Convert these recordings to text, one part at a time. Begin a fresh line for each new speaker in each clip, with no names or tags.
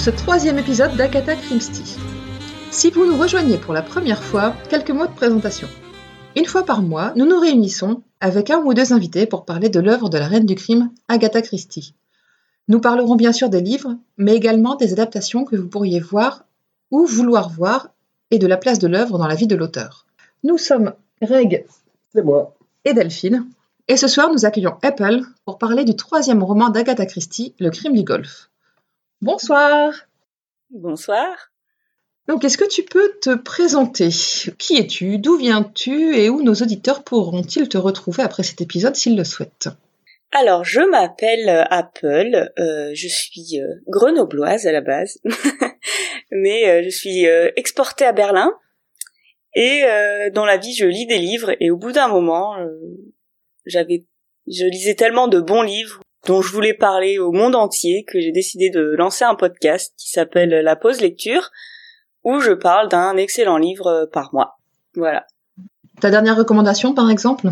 Pour ce troisième épisode d'Agatha Christie. Si vous nous rejoignez pour la première fois, quelques mots de présentation. Une fois par mois, nous nous réunissons avec un ou deux invités pour parler de l'œuvre de la reine du crime, Agatha Christie. Nous parlerons bien sûr des livres, mais également des adaptations que vous pourriez voir ou vouloir voir et de la place de l'œuvre dans la vie de l'auteur. Nous sommes Reg
C'est moi.
et Delphine, et ce soir nous accueillons Apple pour parler du troisième roman d'Agatha Christie, Le crime du golf. Bonsoir.
Bonsoir.
Donc, est-ce que tu peux te présenter? Qui es-tu? D'où viens-tu? Et où nos auditeurs pourront-ils te retrouver après cet épisode s'ils le souhaitent?
Alors, je m'appelle euh, Apple, euh, je suis euh, grenobloise à la base, mais euh, je suis exportée à Berlin. Et dans la vie, je lis des livres. Et au bout d'un moment, j'avais, je lisais tellement de bons livres dont je voulais parler au monde entier que j'ai décidé de lancer un podcast qui s'appelle La Pause Lecture, où je parle d'un excellent livre euh, par mois. Voilà.
Ta dernière recommandation, par exemple?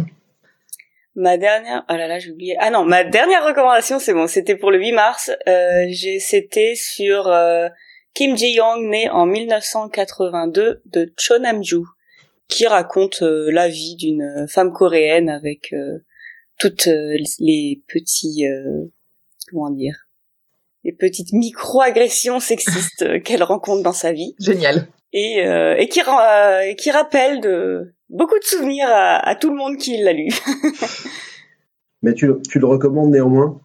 Ma dernière, oh là là, j'ai oublié. Ah non, ma dernière recommandation, c'est bon, c'était pour le 8 mars. Euh, j'ai, c'était sur euh, Kim Ji-young, né en 1982, de Cho Nam-ju, qui raconte euh, la vie d'une femme coréenne avec euh, toutes euh, les petits, euh, comment dire, les petites micro-agressions sexistes euh, qu'elle rencontre dans sa vie
Génial.
et, euh, et qui, euh, et qui rappelle de beaucoup de souvenirs à, à tout le monde qui l'a lu.
Mais tu, le- tu le recommandes néanmoins?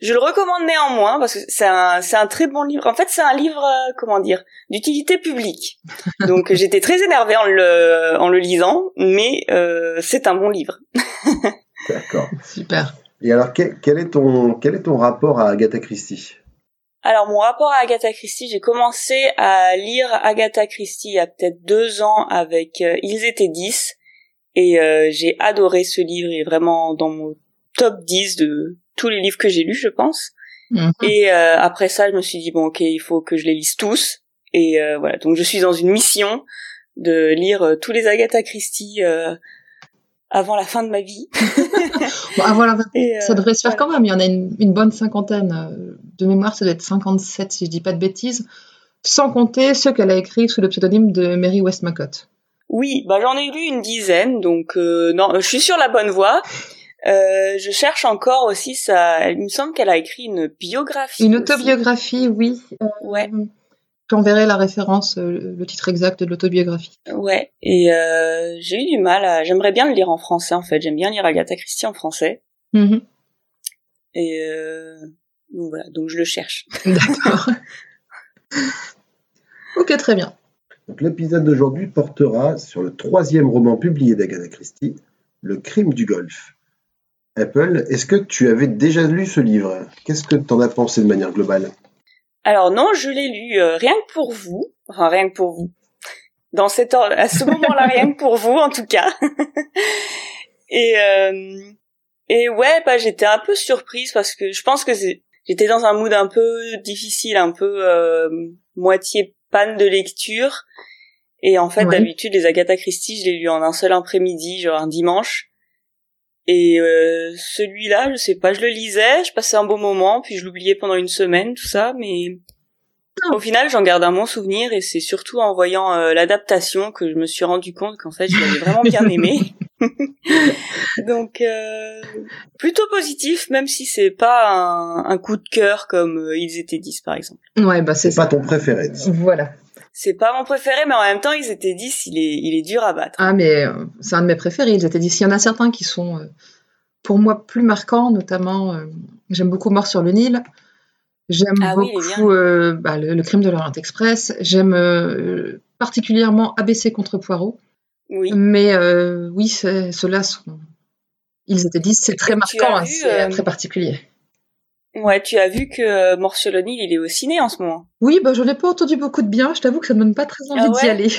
Je le recommande néanmoins parce que c'est un, c'est un très bon livre. En fait, c'est un livre, euh, comment dire, d'utilité publique. Donc, j'étais très énervée en le, en le lisant, mais euh, c'est un bon livre.
D'accord.
Super.
Et alors, quel, quel est ton, quel est ton rapport à Agatha Christie?
Alors, mon rapport à Agatha Christie, j'ai commencé à lire Agatha Christie il y a peut-être deux ans avec euh, Ils étaient dix, et euh, j'ai adoré ce livre. Il est vraiment dans mon top 10 de tous les livres que j'ai lus, je pense.
Mhm.
Et euh, après ça, je me suis dit bon, ok, il faut que je les lise tous. Et euh, voilà, donc je suis dans une mission de lire euh, tous les Agatha Christie euh, avant la fin de ma vie.
Bon,
Et, euh,
ça devrait se faire
voilà.
quand même. Il y en a une, une bonne cinquantaine. Euh, De mémoire, ça doit être 57 si je dis pas de bêtises. Sans compter ceux qu'elle a écrits sous le pseudonyme de Mary Westmacott.
Oui, bah j'en ai lu une dizaine, donc euh, non, je suis sur la bonne voie. Euh, je cherche encore aussi ça. Il me semble qu'elle a écrit une biographie.
Une
aussi.
autobiographie, oui.
Ouais,
J'enverrai la référence, euh, le titre exact de l'autobiographie.
ouais. Et euh, j'ai eu du mal. à... J'aimerais bien le lire en français en fait. J'aime bien lire Agatha Christie en français.
Mhm.
Et euh, donc voilà, donc je le cherche.
D'accord. ok, très bien.
Donc, L'épisode d'aujourd'hui portera sur le troisième roman publié d'Agatha Christie, Le crime du golf. Apple, est-ce que tu avais déjà lu ce livre? Qu'est-ce que tu en as pensé de manière globale?
Alors non, je l'ai lu euh, rien que pour vous. Enfin, rien que pour vous. Dans cet or- à ce moment-là, rien que pour vous, en tout cas. et euh, et ouais, bah j'étais un peu surprise parce que je pense que j'étais dans un mood un peu difficile, un peu euh, moitié panne de lecture. Et en fait,
Ouais.
d'habitude, les Agatha Christie, je les lu en un seul après-midi, genre un dimanche. Et euh, celui-là, je sais pas, je le lisais, je passais un bon moment, puis je l'oubliais pendant une semaine, tout ça, mais au final, j'en garde un bon souvenir, et c'est surtout en voyant euh, l'adaptation que je me suis rendu compte qu'en fait, je l'avais vraiment bien aimé. Donc, euh, plutôt positif, même si c'est pas un, un coup de cœur comme euh, ils étaient 10 par exemple.
Ouais, bah c'est
pas ton préféré.
Voilà.
C'est pas mon préféré, mais en même temps, ils étaient 10, il est, il est dur à battre.
Ah, mais euh, c'est un de mes préférés. Ils étaient dit, s'il y en a certains qui sont euh, pour moi plus marquants, notamment, euh, j'aime beaucoup Mort sur le Nil. J'aime
Ah il
beaucoup bah, le, le crime de l'Orient Express. J'aime particulièrement ABC contre Poirot.
Oui.
Mais oui, ceux-là sont. Ils étaient dit, c'est très marquant, hein, c'est très particulier.
Ouais, tu as vu que euh, Mort sur le Nil, il est au ciné en ce moment.
Oui, bah, j'en ai pas entendu beaucoup de bien. Je t'avoue que ça me donne pas très envie
Ah
d'y aller.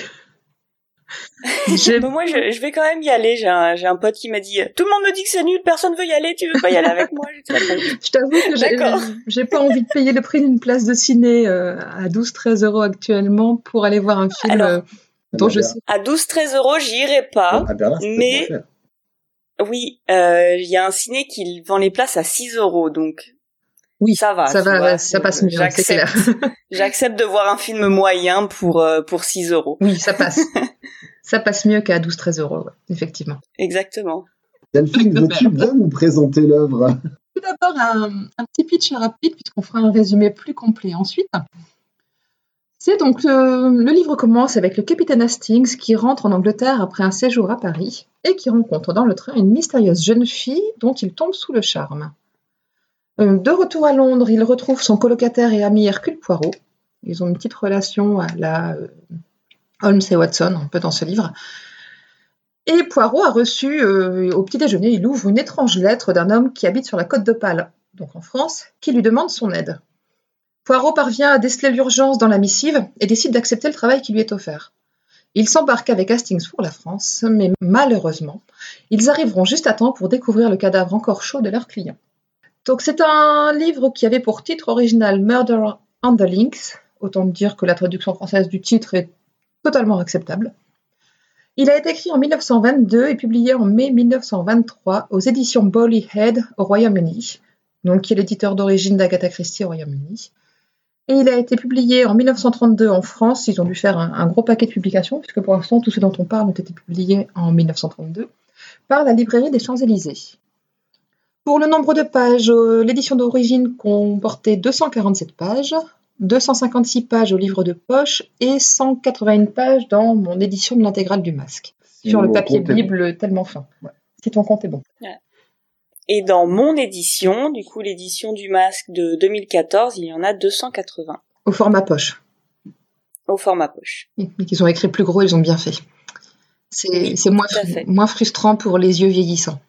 Mais moi, je, je vais quand même y aller. J'ai un, j'ai un pote qui m'a dit Tout le monde me dit que c'est nul, personne veut y aller, tu veux pas y aller avec moi.
Je t'avoue que j'ai- j'ai pas envie de payer le prix d'une place de ciné euh, à 12-13 euros actuellement pour aller voir un film
Alors,
euh, dont
À
je sais.
À 12-13 euros, j'irai pas.
À Berlin, c'est
mais-
pas.
Oui, euh, il y a un ciné qui vend les places à 6 euros, donc
Oui,
ça va.
ça va,
vois.
ça passe mieux, c'est clair.
J'accepte j'accepte de voir un film moyen pour, euh, pour 6 euros.
Oui, ça passe. ça passe mieux qu'à 12-13 euros, ouais, effectivement.
Exactement.
Delphine,
de
veux-tu bien nous présenter l'œuvre?
Tout d'abord, un, un petit pitch rapide, puisqu'on fera un résumé plus complet ensuite. C'est donc euh, le livre commence avec le capitaine Hastings qui rentre en Angleterre après un séjour à Paris et qui rencontre dans le train une mystérieuse jeune fille dont il tombe sous le charme. De retour à Londres, il retrouve son colocataire et ami Hercule Poirot. Ils ont une petite relation à la euh, Holmes et Watson, un peu dans ce livre. Et Poirot a reçu, euh, au petit déjeuner, il ouvre une étrange lettre d'un homme qui habite sur la côte d'Opale, donc en France, qui lui demande son aide. Poirot parvient à déceler l'urgence dans la missive et décide d'accepter le travail qui lui est offert. Il s'embarque avec Hastings pour la France, mais malheureusement, ils arriveront juste à temps pour découvrir le cadavre encore chaud de leur client. Donc c'est un livre qui avait pour titre original Murder on the Links, autant dire que la traduction française du titre est totalement acceptable. Il a été écrit en 1922 et publié en mai 1923 aux éditions Bowley Head au Royaume-Uni, donc qui est l'éditeur d'origine d'Agatha Christie au Royaume-Uni. Et il a été publié en 1932 en France. Ils ont dû faire un, un gros paquet de publications, puisque pour l'instant, tous ceux dont on parle ont été publiés en 1932, par la librairie des Champs-Élysées. Pour le nombre de pages, euh, l'édition d'origine comportait 247 pages, 256 pages au livre de poche et 181 pages dans mon édition de l'intégrale du masque,
Si
sur le papier Bible tellement fin.
Ouais.
Si ton compte est bon.
Et dans mon édition, du coup l'édition du masque de 2014, il y en a 280
Au format poche.
au format poche.
Mais qu'ils ont écrit plus gros, ils ont bien fait. C'est
Oui,
moins frustrant pour les yeux vieillissants.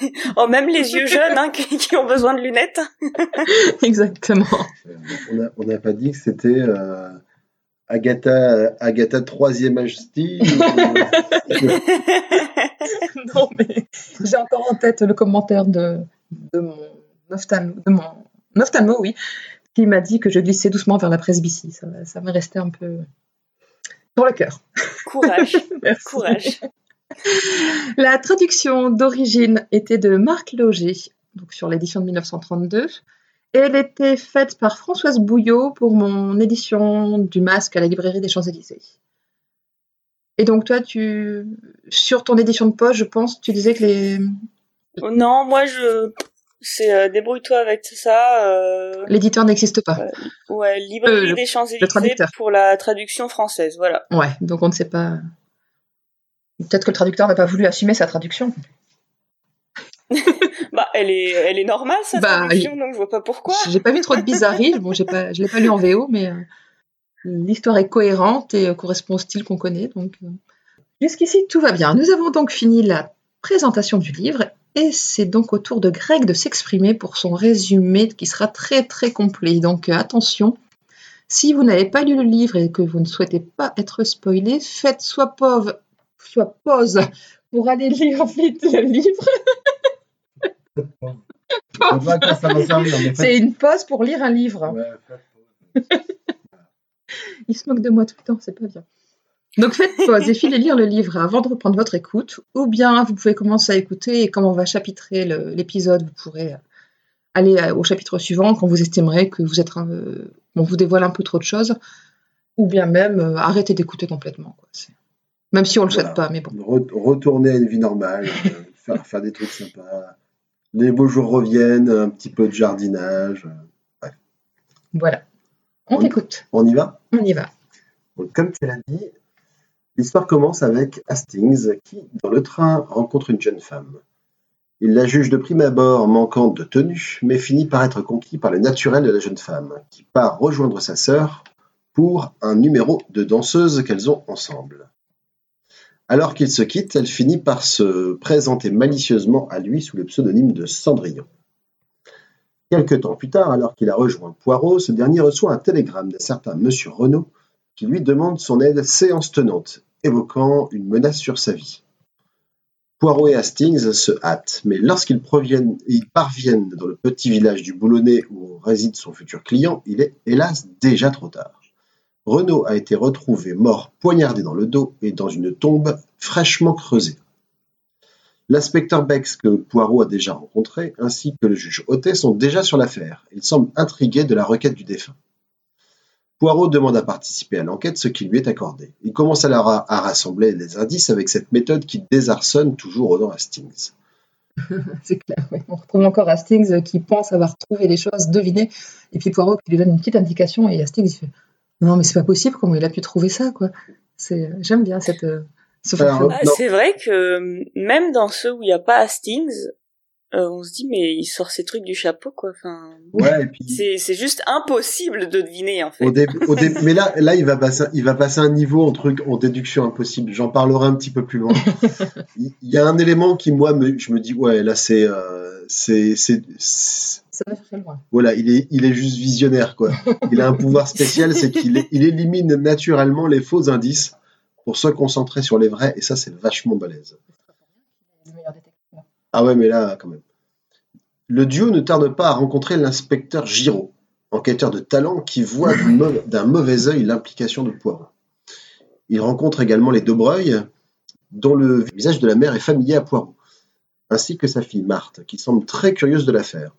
Oh, même les yeux jeunes hein, qui, qui ont besoin de lunettes.
Exactement.
On n'a pas dit que c'était euh, Agatha, Agatha troisième âge style.
non, mais j'ai encore en tête le commentaire de, de mon ophtalmo, de mon ophtalmo, oui, qui m'a dit que je glissais doucement vers la presbytie. Ça, ça m'est resté un peu sur le cœur.
Courage,
Merci.
courage.
La traduction d'origine était de Marc Loger, donc sur l'édition de 1932. Et elle était faite par Françoise Bouillot pour mon édition du masque à la librairie des Champs-Élysées. Et donc toi, tu sur ton édition de poche, je pense, tu disais que les,
Non, moi je, c'est euh, débrouille-toi avec ça. Euh...
l'éditeur n'existe pas.
Ouais, librairie
Euh,
des Champs-Élysées pour la traduction française, voilà.
Ouais, donc on ne sait pas. Peut-être que le traducteur n'a pas voulu assumer sa traduction.
Bah, elle est, elle est normale sa
Bah,
traduction, donc je vois pas pourquoi.
J'ai pas vu trop de bizarreries. Bon, j'ai pas, je l'ai pas lu en VO, mais euh, l'histoire est cohérente et euh, correspond au style qu'on connaît. Donc, euh, jusqu'ici, tout va bien. Nous avons donc fini la présentation du livre et c'est donc au tour de Greg de s'exprimer pour son résumé qui sera très très complet. Donc, attention. Si vous n'avez pas lu le livre et que vous ne souhaitez pas être spoilé, faites soit pause, soit pause pour aller lire vite le livre. C'est une pause pour lire un livre. Il se moque de moi tout le temps, c'est pas bien. Donc faites pause et filez lire le livre avant de reprendre votre écoute, ou bien vous pouvez commencer à écouter et comme on va chapitrer l'épisode, vous pourrez aller au chapitre suivant quand vous estimerez que vous êtes un, euh, on vous dévoile un peu trop de choses, ou bien même euh, arrêter d'écouter complètement. quoi. Même si on le souhaite pas, mais bon.
Re- retourner à une vie normale, euh, faire, faire des trucs sympas. Les beaux jours reviennent, un petit peu de jardinage.
Voilà. On
On-
t'écoute,
On y va?
On y va.
Donc, Comme tu l'as dit, l'histoire commence avec Hastings qui, dans le train, rencontre une jeune femme. Il la juge de prime abord manquante de tenue, mais finit par être conquis par le naturel de la jeune femme, qui part rejoindre sa sœur pour un numéro de danseuse qu'elles ont ensemble. Alors qu'ils se quittent, elle finit par se présenter malicieusement à lui sous le pseudonyme de Cendrillon. Quelque temps plus tard, alors qu'il a rejoint Poirot, ce dernier reçoit un télégramme d'un certain Monsieur Renaud qui lui demande son aide séance tenante, évoquant une menace sur sa vie. Poirot et Hastings se hâtent, mais lorsqu'ils parviennent dans le petit village du Boulonnais où réside son futur client, il est hélas déjà trop tard. Renaud a été retrouvé mort poignardé dans le dos et dans une tombe fraîchement creusée. L'inspecteur Bex, que Poirot a déjà rencontré, ainsi que le juge Hautet sont déjà sur l'affaire. Ils semblent intrigués de la requête du défunt. Poirot demande à participer à l'enquête, ce qui lui est accordé. Il commence alors à, rassembler les indices avec cette méthode qui désarçonne toujours Ronan Hastings.
C'est clair, oui. On retrouve encore Hastings qui pense avoir trouvé les choses, deviné, et puis Poirot qui lui donne une petite indication, et Hastings il fait Non, mais c'est pas possible, comment il a pu trouver ça, quoi. J'aime bien cette. Euh,
ah, c'est vrai que même dans ceux où il n'y a pas Hastings, euh, on se dit mais il sort ces trucs du chapeau quoi. Enfin,
ouais, puis...
c'est c'est juste impossible de deviner en fait.
Au au mais là là il va passer il va passer un niveau en truc en déduction impossible. J'en parlerai un petit peu plus loin. il y a un élément qui moi me, je me dis ouais là c'est euh, c'est c'est
ça va faire loin.
Voilà, il est, il est juste visionnaire, quoi. Il a un pouvoir spécial, c'est qu'il il élimine naturellement les faux indices pour se concentrer sur les vrais, et ça, c'est vachement balèze. Ah ouais, mais là, quand même. Le duo ne tarde pas à rencontrer l'inspecteur Giraud, enquêteur de talent qui voit d'un mauvais œil l'implication de Poirot. Il rencontre également les Dobreuil, dont le visage de la mère est familier à Poirot, ainsi que sa fille Marthe, qui semble très curieuse de l'affaire.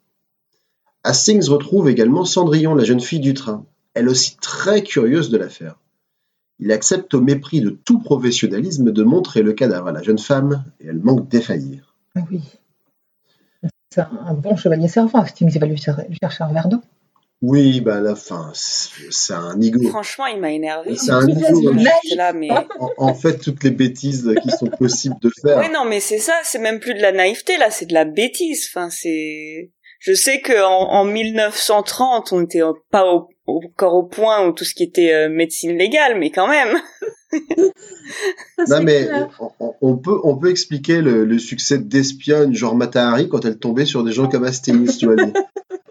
Hastings retrouve également Cendrillon, la jeune fille du train, elle aussi très curieuse de l'affaire. Il accepte au mépris de tout professionnalisme de montrer le cadavre à la jeune femme et elle manque d'effaillir.
Ah oui. C'est un bon chevalier servant, il va lui chercher un verre d'eau.
Oui, bah à la fin, c'est un ego.
Franchement, il m'a énervé.
C'est un ego. Là, mais... en, fait, toutes les bêtises qui sont possibles de faire.
Oui, non, mais c'est ça, c'est même plus de la naïveté, là, c'est de la bêtise. Enfin, c'est. Je sais qu'en en, 1930, on n'était pas encore au point où tout ce qui était euh, médecine légale, mais quand même.
non mais on, peut on peut expliquer le, succès d'espionne genre Matahari quand elle tombait sur des gens comme Hastings, tu vois.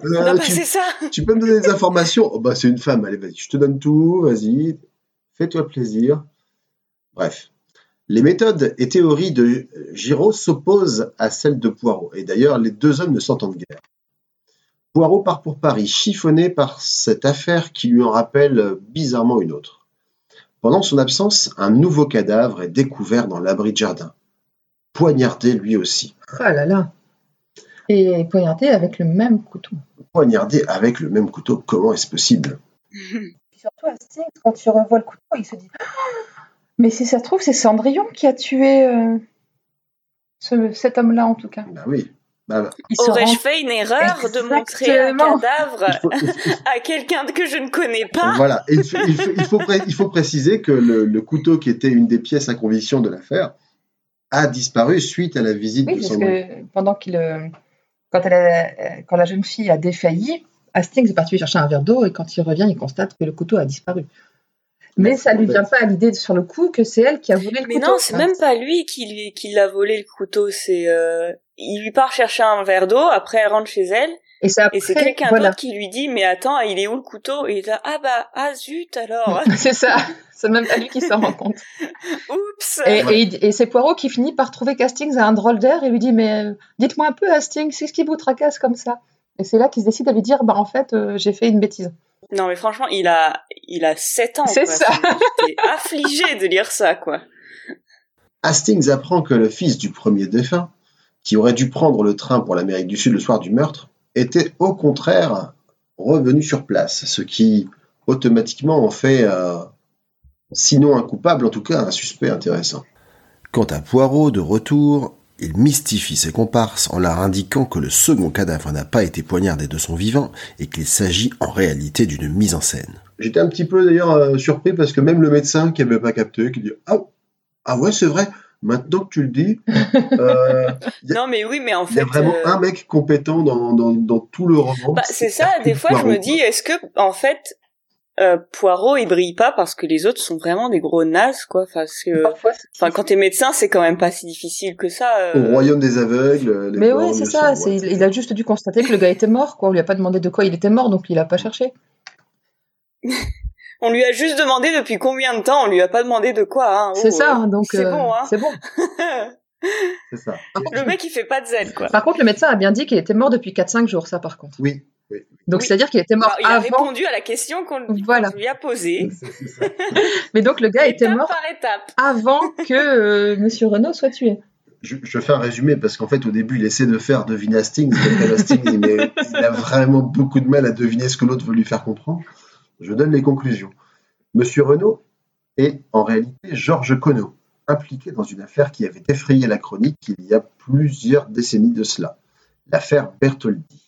Euh, tu, ça.
tu peux me donner des informations? Oh, bah c'est une femme, allez vas-y, je te donne tout, vas-y, fais-toi plaisir. Bref. Les méthodes et théories de Giraud s'opposent à celles de Poirot, et d'ailleurs les deux hommes ne s'entendent guère. Poirot part pour Paris, chiffonné par cette affaire qui lui en rappelle bizarrement une autre. Pendant son absence, un nouveau cadavre est découvert dans l'abri de jardin. Poignardé lui aussi.
Ah là là Et poignardé avec le même couteau.
Poignardé avec le même couteau, comment est-ce possible?
Surtout Hastings, quand il revoit le couteau, il se dit Mais si ça se trouve, c'est Cendrillon qui a tué euh, cet homme-là, en tout cas.
Ben oui.
Bah, Aurais-je fait une erreur de montrer un cadavre à quelqu'un que je ne connais pas?
Voilà, il, faut, préciser que le, couteau qui était une des pièces à conviction de l'affaire a disparu suite à la visite
de son que pendant qu'il, euh, quand, quand la jeune fille a défailli, Hastings est parti chercher un verre d'eau et quand il revient, il constate que le couteau a disparu. Mais ça lui vient pas à l'idée sur le coup que c'est elle qui a volé le
couteau.
Mais
non, c'est même pas lui qui, qui l'a volé le couteau. C'est euh, il lui part chercher un verre d'eau. Après, elle rentre chez elle. Et, c'est quelqu'un d'autre qui lui dit mais attends, il est où le couteau? Et il dit ah bah ah zut alors.
c'est ça. C'est même pas lui qui s'en rend compte.
Oups.
Et, c'est Poirot qui finit par trouver Hastings à un drôle d'air et lui dit mais euh, dites-moi un peu Hastings, c'est ce qui vous tracasse comme ça? Et c'est là qu'il se décide à lui dire bah en fait euh, j'ai fait une bêtise.
Non, mais franchement, il a, il a 7 ans.
C'est ça.
J'étais affligé de lire ça, quoi.
Hastings apprend que le fils du premier défunt, qui aurait dû prendre le train pour l'Amérique du Sud le soir du meurtre, était au contraire revenu sur place, ce qui automatiquement en fait, euh, sinon un coupable, en tout cas un suspect intéressant. Quant à Poirot, de retour, il mystifie ses comparses en leur indiquant que le second cadavre n'a pas été poignardé de son vivant et qu'il s'agit en réalité d'une mise en scène. J'étais un petit peu d'ailleurs euh, surpris parce que même le médecin qui n'avait pas capté, qui dit ah, ah ouais c'est vrai, Maintenant que tu le dis, euh, a-
Non, mais oui, mais en
il y
fait.
a vraiment
euh,
un mec compétent dans, dans, dans tout le roman.
Bah, c'est ça, des fois je me dis, est-ce que, en fait, euh, Poirot il brille pas parce que les autres sont vraiment des gros nazes, quoi. Parce que, enfin, quand t'es médecin, c'est quand même pas si difficile que ça. euh.
Au royaume des aveugles. les
Mais oui, c'est ça.
ouais,
il, a juste dû constater que le gars était mort, quoi. On lui a pas demandé de quoi il était mort, donc il a pas cherché.
On lui a juste demandé depuis combien de temps, on lui a pas demandé de quoi, hein.
C'est
Oh,
ça,
euh,
donc
c'est
euh,
bon, hein.
c'est bon.
C'est ça.
Le mec il fait pas de zèle, quoi.
Par contre, le médecin a bien dit qu'il était mort depuis 4-5 jours, ça par contre.
Oui. Oui.
Donc
Oui.
c'est-à-dire qu'il était mort
Alors, il a répondu à la question qu'on lui,
Voilà.
qu'on lui a posée.
Mais donc le gars était mort
par étape.
avant que euh, Monsieur Renault soit tué.
Je, je fais un résumé parce qu'en fait, au début, il essaie de faire deviner Hastings. mais Hastings, mais il a vraiment beaucoup de mal à deviner ce que l'autre veut lui faire comprendre. Je donne les conclusions. Monsieur Renault est en réalité Georges Conneau, impliqué dans une affaire qui avait effrayé la chronique il y a plusieurs décennies de cela, l'affaire Bertoldi.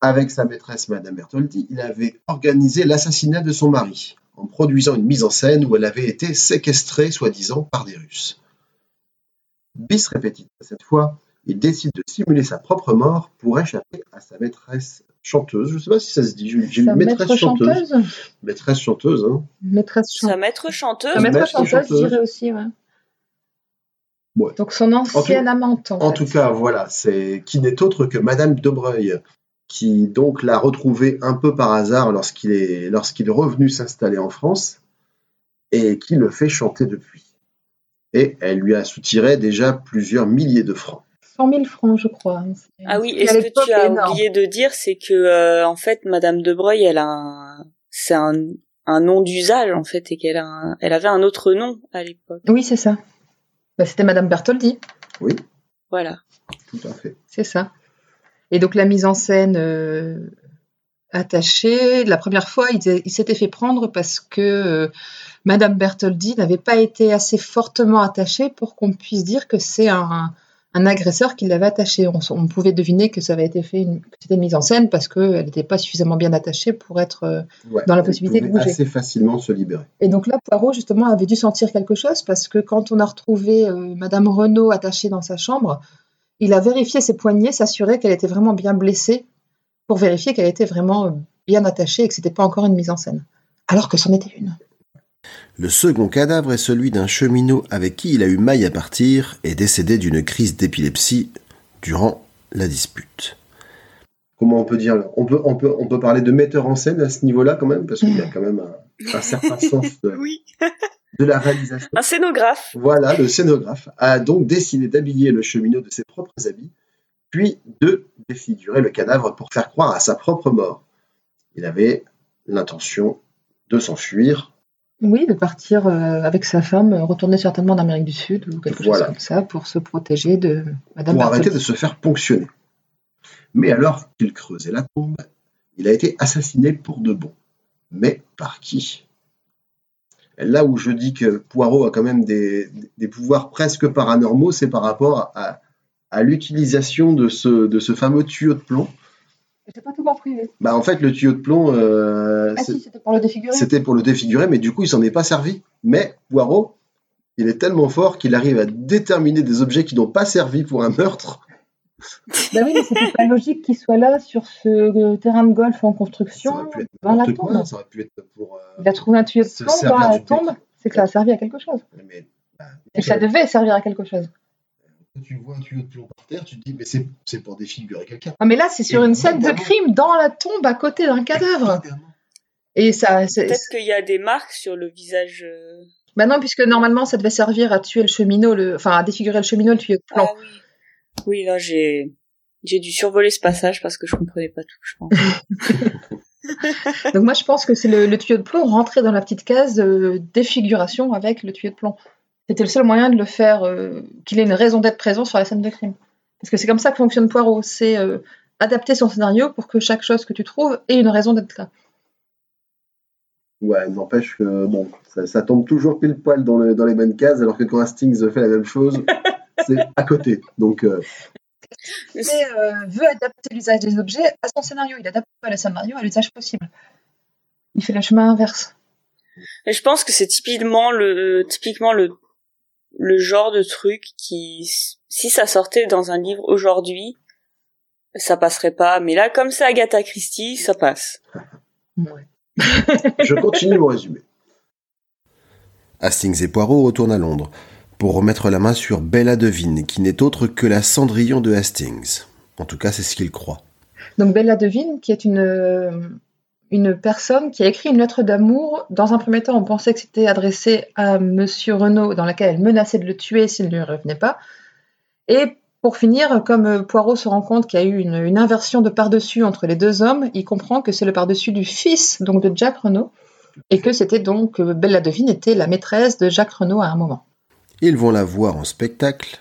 Avec sa maîtresse, Madame Bertoldi, il avait organisé l'assassinat de son mari, en produisant une mise en scène où elle avait été séquestrée, soi-disant, par des Russes. Bis repetita, cette fois, il décide de simuler sa propre mort pour échapper à sa maîtresse chanteuse. Je ne sais pas si ça se dit. J'ai
Sa
une maîtresse
maître
chanteuse.
chanteuse
Maîtresse chanteuse, hein.
Maîtresse
Sa
chanteuse.
maître chanteuse.
Sa maître
maître
chanteuse, je
chanteuse.
dirais aussi, ouais.
Ouais.
Donc son ancienne amante. En,
En
fait.
tout cas, voilà, c'est qui n'est autre que Madame Dobreuil, qui donc l'a retrouvé un peu par hasard lorsqu'il est lorsqu'il est revenu s'installer en France et qui le fait chanter depuis. Et elle lui a soutiré déjà plusieurs milliers de francs.
100 000 francs, je crois.
Ah oui, et ce que tu as
énorme.
oublié de dire, c'est que euh, en fait, Madame de Breuil, elle a un, c'est un, un nom d'usage en fait, et qu'elle a, un- elle avait un autre nom à l'époque.
Oui, c'est ça. Bah, C'était Madame Bertoldi,
Oui,
Voilà.
tout à fait.
c'est ça. Et donc la mise en scène euh, attachée, la première fois, il, il s'était fait prendre parce que euh, Madame Bertoldi n'avait pas été assez fortement attachée pour qu'on puisse dire que c'est un, un agresseur qui l'avait attachée. On, pouvait deviner que ça avait été fait, une, que c'était mise en scène parce qu'elle n'était pas suffisamment bien attachée pour être euh,
Ouais,
Dans la possibilité de bouger.
assez facilement se libérer.
Et donc là, Poirot, justement, avait dû sentir quelque chose parce que quand on a retrouvé euh, Madame Renaud attachée dans sa chambre, il a vérifié ses poignets, s'assurer qu'elle était vraiment bien blessée pour vérifier qu'elle était vraiment euh, bien attachée et que c'était pas encore une mise en scène. Alors que c'en était une.
Le second cadavre est celui d'un cheminot avec qui il a eu maille à partir et décédé d'une crise d'épilepsie durant la dispute.
Comment on peut dire on peut, on, peut, on peut parler de metteur en scène à ce niveau-là quand même, parce qu'il y a quand même un, un certain sens de,
Oui.
De la réalisation.
Un scénographe.
Voilà, le scénographe a donc décidé d'habiller le cheminot de ses propres habits, puis de défigurer le cadavre pour faire croire à sa propre mort. Il avait l'intention de s'enfuir.
Oui, de partir euh, avec sa femme, retourner certainement en Amérique du Sud ou quelque
Voilà.
chose comme ça pour se protéger de Madame
pour arrêter de se faire ponctionner. Mais alors qu'il creusait la tombe, il a été assassiné pour de bon. Mais par qui? Là où je dis que Poirot a quand même des, des pouvoirs presque paranormaux, c'est par rapport à, à l'utilisation de ce, de ce fameux tuyau de plomb.
J'ai pas tout compris.
Bah, en fait, le tuyau de plomb, euh,
Ah si, c'était pour le défigurer.
c'était pour le défigurer, mais du coup, il s'en est pas servi. Mais Poirot, il est tellement fort qu'il arrive à déterminer des objets qui n'ont pas servi pour un meurtre.
Bah oui, mais c'était pas logique qu'il soit là sur ce euh, terrain de golf en
Ça
construction
aurait pu être
dans la
quoi,
tombe.
ça aurait pu être pour. euh,
Il a trouvé un tuyau de plomb dans la tombe, c'est que ça a servi à quelque chose.
mais, bah,
Et que ça devait servir à quelque chose.
Quand tu vois un tuyau de plomb par terre, tu te dis, mais c'est, c'est pour défigurer quelqu'un.
Ah, mais là, c'est sur
Et
une scène de crime dans la tombe à côté d'un cadavre. Et ça, c'est-
Peut-être qu'il y a des marques sur le visage. euh,
bah non, puisque normalement, ça devait servir à tuer le cheminot, le... enfin à défigurer le cheminot, le tuyau de plomb.
Ah oui. Oui, là j'ai j'ai dû survoler ce passage parce que je comprenais pas tout, je pense.
Donc moi, je pense que c'est le, le tuyau de plomb rentré dans la petite case de défiguration avec le tuyau de plomb. C'était le seul moyen de le faire, euh, qu'il ait une raison d'être présent sur la scène de crime. Parce que c'est comme ça que fonctionne Poirot, c'est euh, adapter son scénario pour que chaque chose que tu trouves ait une raison d'être là.
Ouais, n'empêche que bon, ça, ça tombe toujours pile poil dans, le, dans les bonnes cases, alors que quand Hastings fait la même chose, c'est à côté. Donc, euh,
Mais euh, veut adapter l'usage des objets à son scénario. Il adapte pas le scénario à l'usage possible. Il fait le chemin inverse.
Et je pense que c'est typiquement le typiquement le le genre de truc qui, si ça sortait dans un livre aujourd'hui, ça passerait pas. Mais là, comme c'est Agatha Christie, ça passe.
Ouais.
Je continue mon résumé.
Hastings et Poirot retournent à Londres pour remettre la main sur Bella Devine, qui n'est autre que la Cendrillon de Hastings. En tout cas, c'est ce qu'ils croient.
Donc Bella Devine, qui est une, euh, une personne qui a écrit une lettre d'amour. Dans un premier temps, on pensait que c'était adressé à Monsieur Renaud, dans laquelle elle menaçait de le tuer s'il ne lui revenait pas. Et pour finir, comme euh, Poirot se rend compte qu'il y a eu une, une inversion de par-dessus entre les deux hommes, il comprend que c'est le par-dessus du fils donc de Jack Renaud, et que c'était donc euh, Bella Devine était la maîtresse de Jacques Renaud à un moment.
Ils vont la voir en spectacle,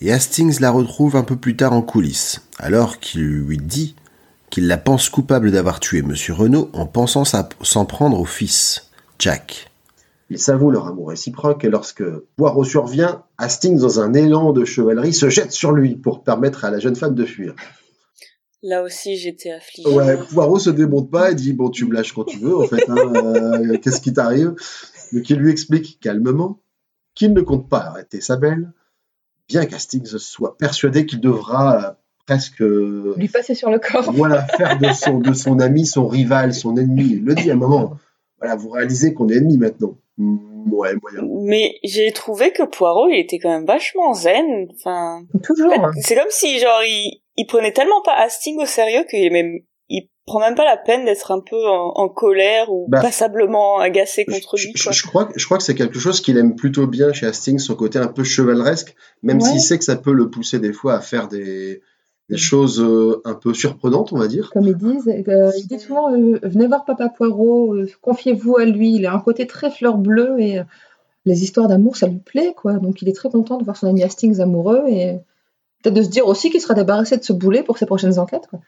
et Hastings la retrouve un peu plus tard en coulisses, alors qu'il lui dit qu'il la pense coupable d'avoir tué Monsieur Renaud en pensant sa- s'en prendre au fils, Jack.
Ils s'avouent leur amour réciproque et lorsque Poirot survient, Hastings, dans un élan de chevalerie, se jette sur lui pour permettre à la jeune femme de fuir.
Là aussi, j'étais affligée.
Ouais, Poirot se démonte pas et dit Bon, tu me lâches quand tu veux, en fait, hein, euh, qu'est-ce qui t'arrive? Donc il lui explique calmement qu'il ne compte pas arrêter sa belle, bien qu'Hastings soit persuadé qu'il devra euh, presque euh,
Lui passer sur le corps.
voilà, faire de son, de son ami son rival, son ennemi. Il le dit à un moment. Voilà, vous réalisez qu'on est ennemis maintenant. Mm, Ouais, moyen.
Mais j'ai trouvé que Poirot, il était quand même vachement zen. Enfin,
Toujours.
en fait, c'est comme si genre il, il prenait tellement pas Hastings au sérieux qu'il est même, prend même pas la peine d'être un peu en, en colère ou
Bah,
passablement agacé contre
Je,
lui.
je-
Quoi.
je crois, que- je crois que c'est quelque chose qu'il aime plutôt bien chez Hastings, son côté un peu chevaleresque, même
Ouais.
s'il sait que ça peut le pousser des fois à faire des, des choses euh, un peu surprenantes, on va dire.
Comme ils disent, euh, ils disent souvent euh, venez voir Papa Poirot, euh, confiez-vous à lui. Il a un côté très fleur bleue et euh, les histoires d'amour, ça lui plaît, quoi. Donc il est très content de voir son ami Hastings amoureux et peut-être de se dire aussi qu'il sera débarrassé de ce boulet pour ses prochaines enquêtes, quoi.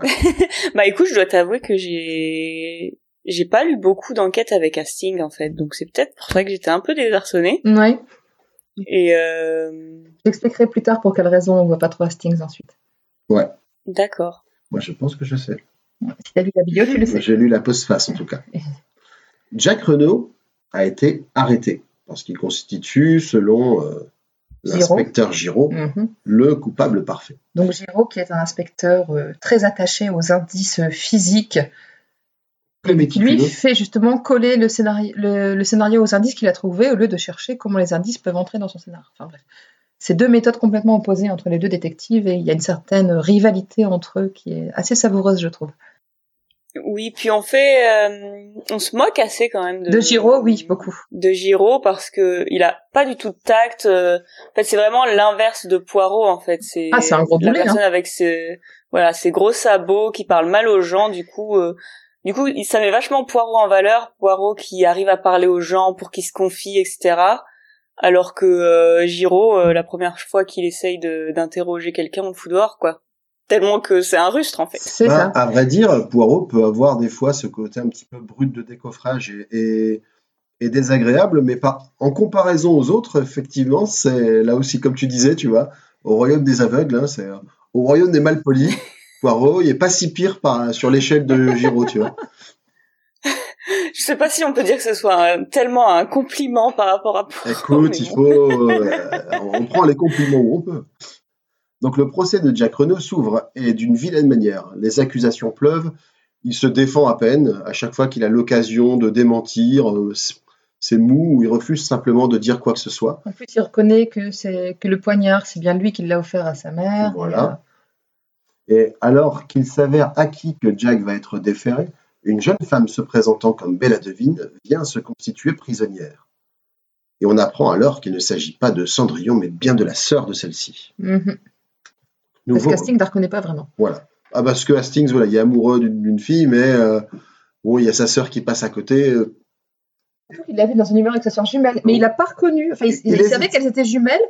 Bah écoute, je dois t'avouer que j'ai, j'ai pas lu beaucoup d'enquêtes avec Hastings en fait, donc c'est peut-être pour ça que j'étais un peu désarçonnée.
Ouais.
Et euh...
J'expliquerai plus tard pour quelle raison on voit pas trop Hastings ensuite.
d'accord.
Moi, je pense que je sais.
Si t'as lu la bio, tu le sais.
J'ai lu la postface, en tout cas. Jack Renault a été arrêté parce qu'il constitue, selon euh. L'inspecteur Giraud,
Mhm.
le coupable parfait.
Donc Giraud, qui est un inspecteur euh, très attaché aux indices euh, physiques, qui lui fait justement coller le scénario, le, le scénario aux indices qu'il a trouvés au lieu de chercher comment les indices peuvent entrer dans son scénario. Enfin bref. C'est deux méthodes complètement opposées entre les deux détectives et il y a une certaine rivalité entre eux qui est assez savoureuse, je trouve.
Oui, puis on fait, euh, on se moque assez quand même de.
De Giraud, oui, beaucoup.
De Giraud parce que il a pas du tout de tact. euh, En fait, c'est vraiment l'inverse de Poirot en fait. C'est
Ah, c'est un gros
la
boulet,
personne avec ses, voilà, ses gros sabots qui parle mal aux gens. Du coup, euh, du coup, ça met vachement Poirot en valeur. Poirot qui arrive à parler aux gens pour qu'ils se confient, etc. Alors que euh, Giraud, euh, la première fois qu'il essaye de- d'interroger quelqu'un, on le fout dehors, quoi. Tellement que c'est un rustre en fait.
C'est
Bah,
ça.
À vrai dire, Poirot peut avoir des fois ce côté un petit peu brut de décoffrage et, et- et désagréable, mais pas en comparaison aux autres, effectivement, c'est là aussi, comme tu disais, tu vois, au royaume des aveugles, hein, c'est au royaume des malpolis. Poirot, il est pas si pire par, sur l'échelle de Giraud, tu vois.
Je sais pas si on peut dire que ce soit un- tellement un compliment par rapport à Poirot.
Écoute, il faut, euh, on prend les compliments où on peut. Donc le procès de Jack Renault s'ouvre et d'une vilaine manière. Les accusations pleuvent. Il se défend à peine à chaque fois qu'il a l'occasion de démentir. euh, C'est mou ou il refuse simplement de dire quoi que ce soit.
En plus, il reconnaît que c'est que le poignard, c'est bien lui qui l'a offert à sa mère.
Voilà. Et alors qu'il s'avère acquis que Jack va être déféré, une jeune femme se présentant comme Bella Devine vient se constituer prisonnière. Et on apprend alors qu'il ne s'agit pas de Cendrillon, mais bien de la sœur de celle-ci.
Euh, mhm. Parce
Nouveau-
qu'Hastings ne la reconnaît pas vraiment.
Voilà. Ah, parce que Hastings, voilà, il est amoureux d'une fille, mais euh, bon, il y a sa sœur qui passe à côté. euh,
Il l'a vu dans une humeur avec sa soeur jumelle, mais il l'a pas reconnu. Enfin, il,
Il
il
hésite.
savait qu'elles étaient jumelles,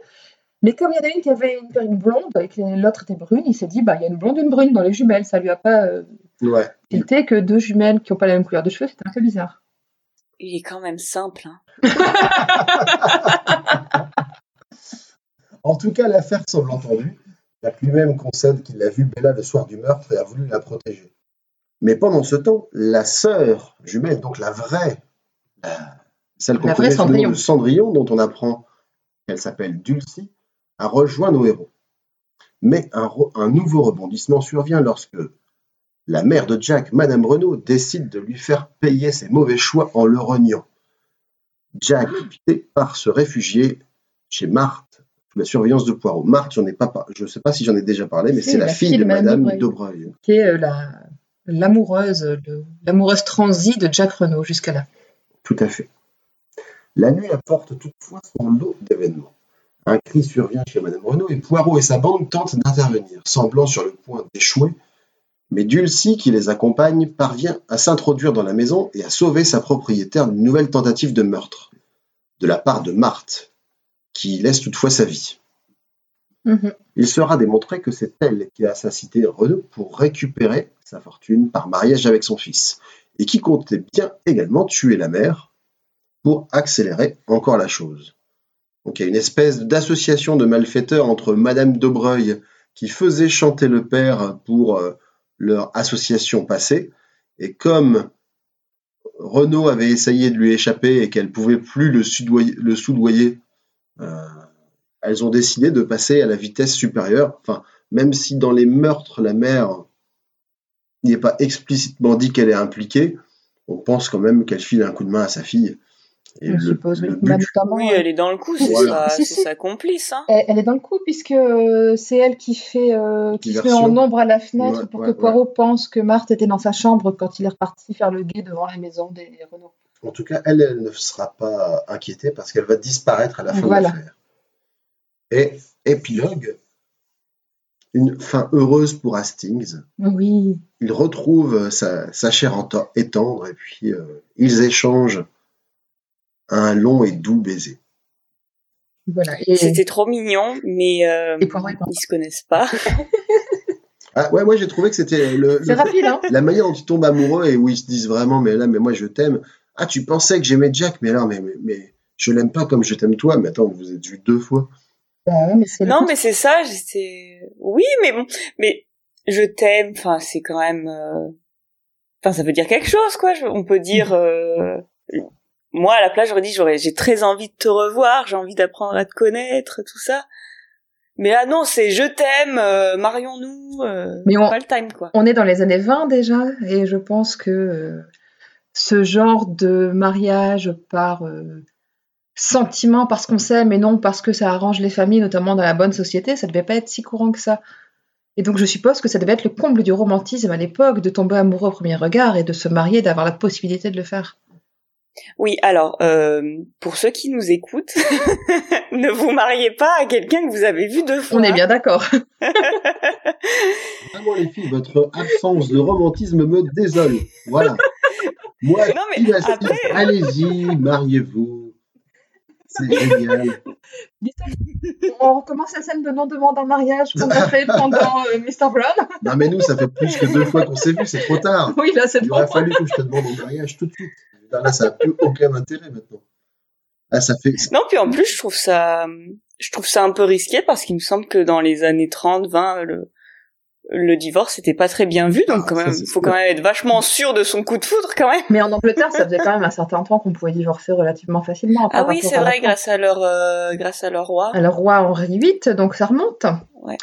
mais comme il y en a une qui avait une perruque blonde et que l'autre était brune, il s'est dit bah il y a une blonde et une brune dans les jumelles. Ça lui a pas euh,
ouais.
tilté que deux jumelles qui n'ont pas la même couleur de cheveux, c'était un peu bizarre.
Il est quand même simple. Hein.
En tout cas, l'affaire semble entendue. Jack lui-même concède qu'il a vu Bella le soir du meurtre et a voulu la protéger. Mais pendant ce temps, la sœur jumelle, donc la vraie, la- celle qu'on
La
connaît
vraie
sous le nom
Cendrillon.
de Cendrillon, dont on apprend qu'elle s'appelle Dulcie, a rejoint nos héros. Mais un, un nouveau rebondissement survient lorsque la mère de Jack, Madame Renault, décide de lui faire payer ses mauvais choix en le reniant. Jack part se réfugier chez Marthe, sous la surveillance de Poirot. Marthe, j'en ai pas, par- je ne sais pas si j'en ai déjà parlé, mais c'est la, fille de Madame Dobreuil.
Qui est euh, la- l'amoureuse, l'amoureuse transie de Jack Renault jusqu'à là.
Tout à fait. La nuit apporte toutefois son lot d'événements. Un cri survient chez Madame Renault et Poirot et sa bande tentent d'intervenir, semblant sur le point d'échouer. Mais Dulcie, qui les accompagne, parvient à s'introduire dans la maison et à sauver sa propriétaire d'une nouvelle tentative de meurtre, de la part de Marthe, qui laisse toutefois sa vie.
Mhm.
Il sera démontré que c'est elle qui a assassiné Renaud pour récupérer sa fortune par mariage avec son fils, et qui comptait bien également tuer la mère pour accélérer encore la chose. Donc il y a une espèce d'association de malfaiteurs entre Madame Dobreuil qui faisait chanter le père pour euh, leur association passée, et comme Renaud avait essayé de lui échapper et qu'elle pouvait plus le, soudoyer, le soudoyer, elles ont décidé de passer à la vitesse supérieure. Enfin, même si dans les meurtres, la mère n'est pas explicitement dit qu'elle est impliquée, on pense quand même qu'elle file un coup de main à sa fille. Et
Je
le-
suppose, oui.
le
Bah,
but-
Oui,
euh,
elle est dans le coup, c'est
Voilà.
sa,
Si,
c'est
si.
sa complice. Hein.
Elle, elle est dans le coup puisque euh, c'est elle qui fait euh, qui se met
Diversion.
en ombre à la fenêtre
Ouais,
pour
ouais,
que
ouais.
Poirot pense que Marthe était dans sa chambre quand il est reparti faire le guet devant la maison des Renault.
En tout cas, elle, elle ne sera pas inquiétée parce qu'elle va disparaître à la fin
Voilà.
de l'affaire. Et épilogue, une fin heureuse pour Hastings.
Oui.
Il retrouve sa, sa chair en to- et puis euh, ils échangent un long et doux baiser.
Voilà. Et,
C'était trop mignon, mais euh,
et content.
ils se connaissent pas.
Ah ouais, moi j'ai trouvé que c'était le,
C'est
le-
rapide, hein
la manière dont ils tombent amoureux et où ils se disent vraiment, mais là, mais moi je t'aime. Ah, tu pensais que j'aimais Jack, mais là, mais, mais, mais je l'aime pas comme je t'aime toi. Mais attends, vous êtes vus deux fois.
Bah ouais, mais c'est le
Non,
coup-
mais c'est ça, j'étais... Oui, mais bon, mais je t'aime, enfin, c'est quand même... euh, Enfin, ça veut dire quelque chose, quoi. Je- On peut dire... euh, Moi, à la place, j'aurais dit, j'aurais, j'ai très envie de te revoir, j'ai envie d'apprendre à te connaître, tout ça. Mais là, non, c'est je t'aime, euh, marions-nous, euh,
Mais on-
pas le time, quoi.
On est dans les années 20 déjà, et je pense que euh, ce genre de mariage par euh, sentiment, parce qu'on s'aime et non parce que ça arrange les familles, notamment dans la bonne société, ça devait pas être si courant que ça. Et donc je suppose que ça devait être le comble du romantisme à l'époque, de tomber amoureux au premier regard et de se marier, d'avoir la possibilité de le faire.
Oui, alors, euh, pour ceux qui nous écoutent, ne vous mariez pas à quelqu'un que vous avez vu deux fois.
On est bien d'accord.
Vraiment, les filles, votre absence de romantisme me désole. Voilà. Moi,
Non, mais
il assiste.
après-
allez-y, mariez-vous. C'est génial.
On recommence la scène de non-demande en mariage qu'on a fait pendant euh, Mr. Brown.
Non, mais nous, ça fait plus que deux fois qu'on s'est vu, c'est trop tard.
Oui, là c'est
Il
bon.
aurait fallu que je te demande en mariage tout de suite. Là, ça n'a plus aucun intérêt maintenant. Ah, ça fait.
Non, puis en plus, je trouve ça, je trouve ça un peu risqué parce qu'il me semble que dans les années 30, 20, le, le divorce était pas très bien vu, donc
Ah,
quand même, faut
sûr.
quand même être vachement sûr de son coup de foudre quand même.
Mais en Angleterre, ça faisait quand même un certain temps qu'on pouvait divorcer relativement facilement.
Ah oui, c'est
à
vrai, grâce à leur, euh, grâce à leur roi.
Alors, roi Henri VIII, donc ça remonte.
Ouais.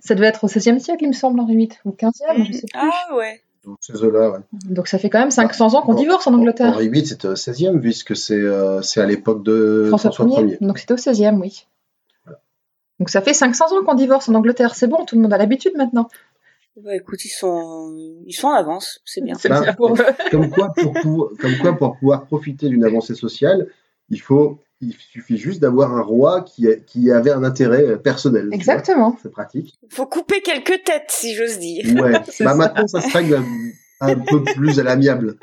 Ça devait être au XVIe siècle, il me semble, Henri VIII, ou XVe, je sais plus.
Ah ouais.
Donc, ouais.
Donc ça fait quand même 500 ans qu'on divorce en Angleterre.
Henri VIII, c'était au 16e, puisque c'est euh, c'est à l'époque de
François,
François
Ier.
Ier.
Donc c'était au XVIe, oui. Donc ça fait 500 ans qu'on divorce en Angleterre. C'est bon, tout le monde a l'habitude maintenant.
Bah écoute, ils sont, ils sont en avance, c'est bien.
Bah,
bien pour eux.
Comme quoi, pour pouvoir, comme quoi, pour pouvoir profiter d'une avancée sociale, il faut, il suffit juste d'avoir un roi qui, a- qui avait un intérêt euh, personnel.
Exactement.
C'est pratique.
Faut couper quelques têtes, si j'ose dire.
Ouais. Bah,
ça.
maintenant, ça se règle un peu plus à l'amiable.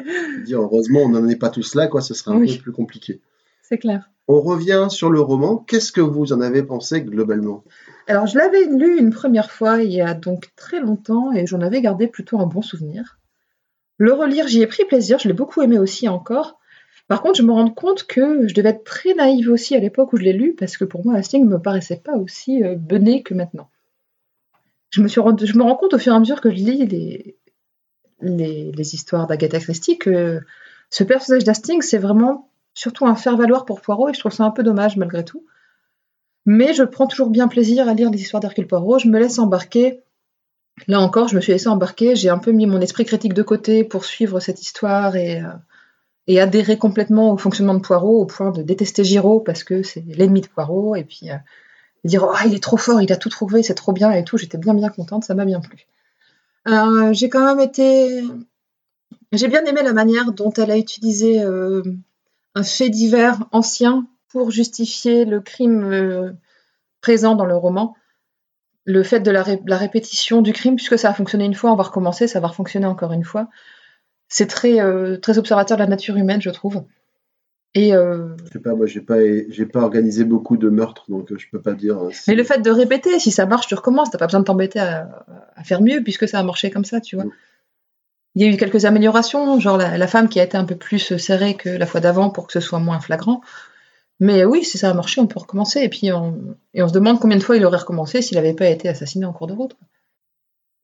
Dire, heureusement, on n'en est pas tous là, quoi. Ce serait un
Oui.
peu plus compliqué.
C'est clair.
On revient sur le roman. Qu'est-ce que vous en avez pensé globalement?
Alors je l'avais lu une première fois il y a donc très longtemps et j'en avais gardé plutôt un bon souvenir. Le relire, j'y ai pris plaisir, je l'ai beaucoup aimé aussi encore. Par contre, je me rends compte que je devais être très naïve aussi à l'époque où je l'ai lu parce que pour moi, Hastings ne me paraissait pas aussi euh, bené que maintenant. Je me, suis rendu- je me rends compte au fur et à mesure que je lis les, les, les histoires d'Agatha Christie que ce personnage d'Hastings, c'est vraiment surtout un faire-valoir pour Poirot, et je trouve ça un peu dommage malgré tout. Mais je prends toujours bien plaisir à lire les histoires d'Hercule Poirot, je me laisse embarquer. Là encore, je me suis laissé embarquer, j'ai un peu mis mon esprit critique de côté pour suivre cette histoire et, euh, et adhérer complètement au fonctionnement de Poirot au point de détester Giraud parce que c'est l'ennemi de Poirot et puis euh, dire oh, il est trop fort, il a tout trouvé, c'est trop bien et tout. J'étais bien bien contente, ça m'a bien plu. Euh, j'ai quand même été, j'ai bien aimé la manière dont elle a utilisé un fait divers ancien pour justifier le crime euh, présent dans le roman. Le fait de la, ré- la répétition du crime, puisque ça a fonctionné une fois, on va recommencer, ça va fonctionner encore une fois. C'est très, euh, très observateur de la nature humaine, je trouve. Et, euh,
Je sais pas, moi, j'ai pas, j'ai pas organisé beaucoup de meurtres, donc euh, je peux pas dire. si-
mais le fait de répéter, si ça marche, tu recommences. T'as pas besoin de t'embêter à, à faire mieux, puisque ça a marché comme ça, tu vois. Il y a eu quelques améliorations, genre la, la femme qui a été un peu plus serrée que la fois d'avant pour que ce soit moins flagrant. Mais oui, si ça a marché, on peut recommencer. Et puis on, et on se demande combien de fois il aurait recommencé s'il n'avait pas été assassiné en cours de route.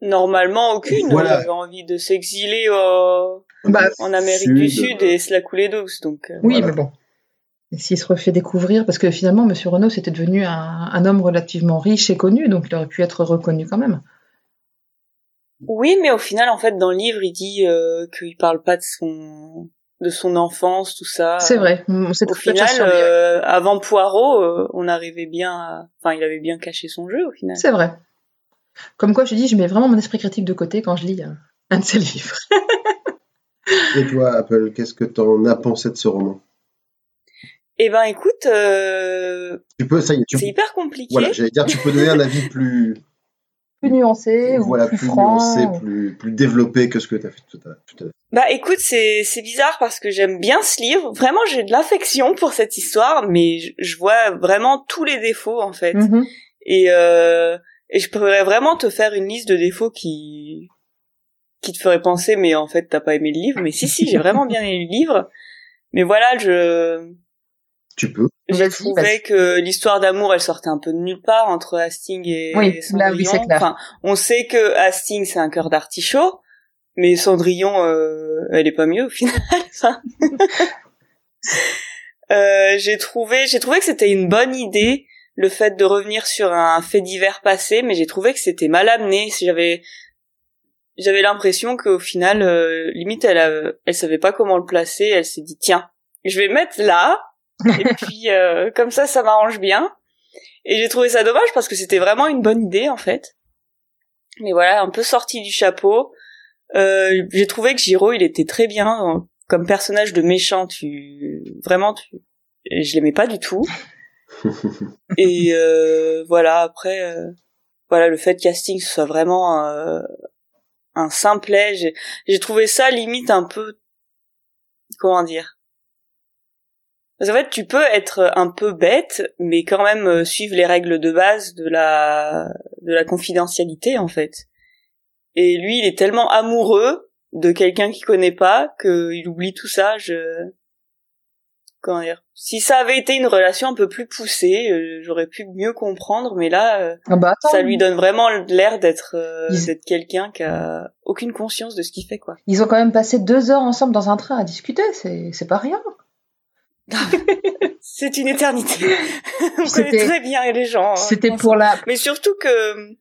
Normalement, aucune
Voilà.
avait envie de s'exiler au-
Bah,
en Amérique du Sud et se la couler douce. Donc, euh,
Oui,
Voilà.
mais bon. S'il se refait découvrir, parce que finalement, Monsieur Renault, c'était devenu un, un homme relativement riche et connu, donc il aurait pu être reconnu quand même.
Oui, mais au final, en fait, dans le livre, il dit euh, qu'il parle pas de son de son enfance, tout ça.
C'est vrai. On s'est
Au final, euh, avant Poirot, euh, on arrivait bien à... Enfin, il avait bien caché son jeu, au final.
C'est vrai. Comme quoi, je dis, je mets vraiment mon esprit critique de côté quand je lis un, un de ses livres.
Et toi, Apple, qu'est-ce que t'en as pensé de ce roman?
Eh ben, écoute, euh,
Tu peux, ça y est, tu
c'est hyper compliqué.
voilà, j'allais dire, tu peux donner un avis plus,
Plus nuancé,
voilà,
ou plus,
plus
franc.
nuancé, plus, plus développé que ce que tu as fait tout à, tout à l'heure.
Bah écoute, c'est c'est bizarre parce que j'aime bien ce livre. Vraiment, j'ai de l'affection pour cette histoire, mais je, je vois vraiment tous les défauts en fait.
Mhm.
Et euh, et je pourrais vraiment te faire une liste de défauts qui qui te ferait penser, mais en fait t'as pas aimé le livre. Mais si si, j'ai vraiment bien aimé le livre. Mais voilà, je
Tu peux.
J'ai
Vas-y,
trouvé
vas-y.
que l'histoire d'amour, elle sortait un peu de nulle part entre Hastings et
Oui,
et
là, oui,
Cendrillon.
clair.
Enfin, on sait que Hastings c'est un cœur d'artichaut, mais Cendrillon, euh, elle est pas mieux au final. Enfin, euh, j'ai trouvé, j'ai trouvé que c'était une bonne idée le fait de revenir sur un fait divers passé, mais j'ai trouvé que c'était mal amené. J'avais, j'avais l'impression qu'au final, euh, limite, elle, a- elle savait pas comment le placer. Elle s'est dit tiens, je vais mettre là, et puis euh, comme ça, ça m'arrange bien. Et j'ai trouvé ça dommage parce que c'était vraiment une bonne idée en fait. Mais voilà, un peu sorti du chapeau. Euh, j'ai trouvé que Giro, il était très bien en- comme personnage de méchant. Tu vraiment, tu, je l'aimais pas du tout. Et euh, voilà, après, euh, voilà, le fait que casting soit vraiment euh, un simplet, j'ai trouvé ça limite un peu, comment dire. Parce qu'en fait, tu peux être un peu bête, mais quand même euh, suivre les règles de base de la de la confidentialité en fait. Et lui, il est tellement amoureux de quelqu'un qu'il connaît pas qu'il oublie tout ça. Je comment dire Si ça avait été une relation un peu plus poussée, euh, j'aurais pu mieux comprendre. Mais là, euh,
Ah bah attends,
ça lui donne vraiment l'air d'être euh,
Ils-
quelqu'un qui a aucune conscience de ce qu'il fait quoi.
ils ont quand même passé deux heures ensemble dans un train à discuter, c'est c'est pas rien.
C'est une éternité. On connaît très bien les gens. hein,
C'était pour la...
Mais surtout que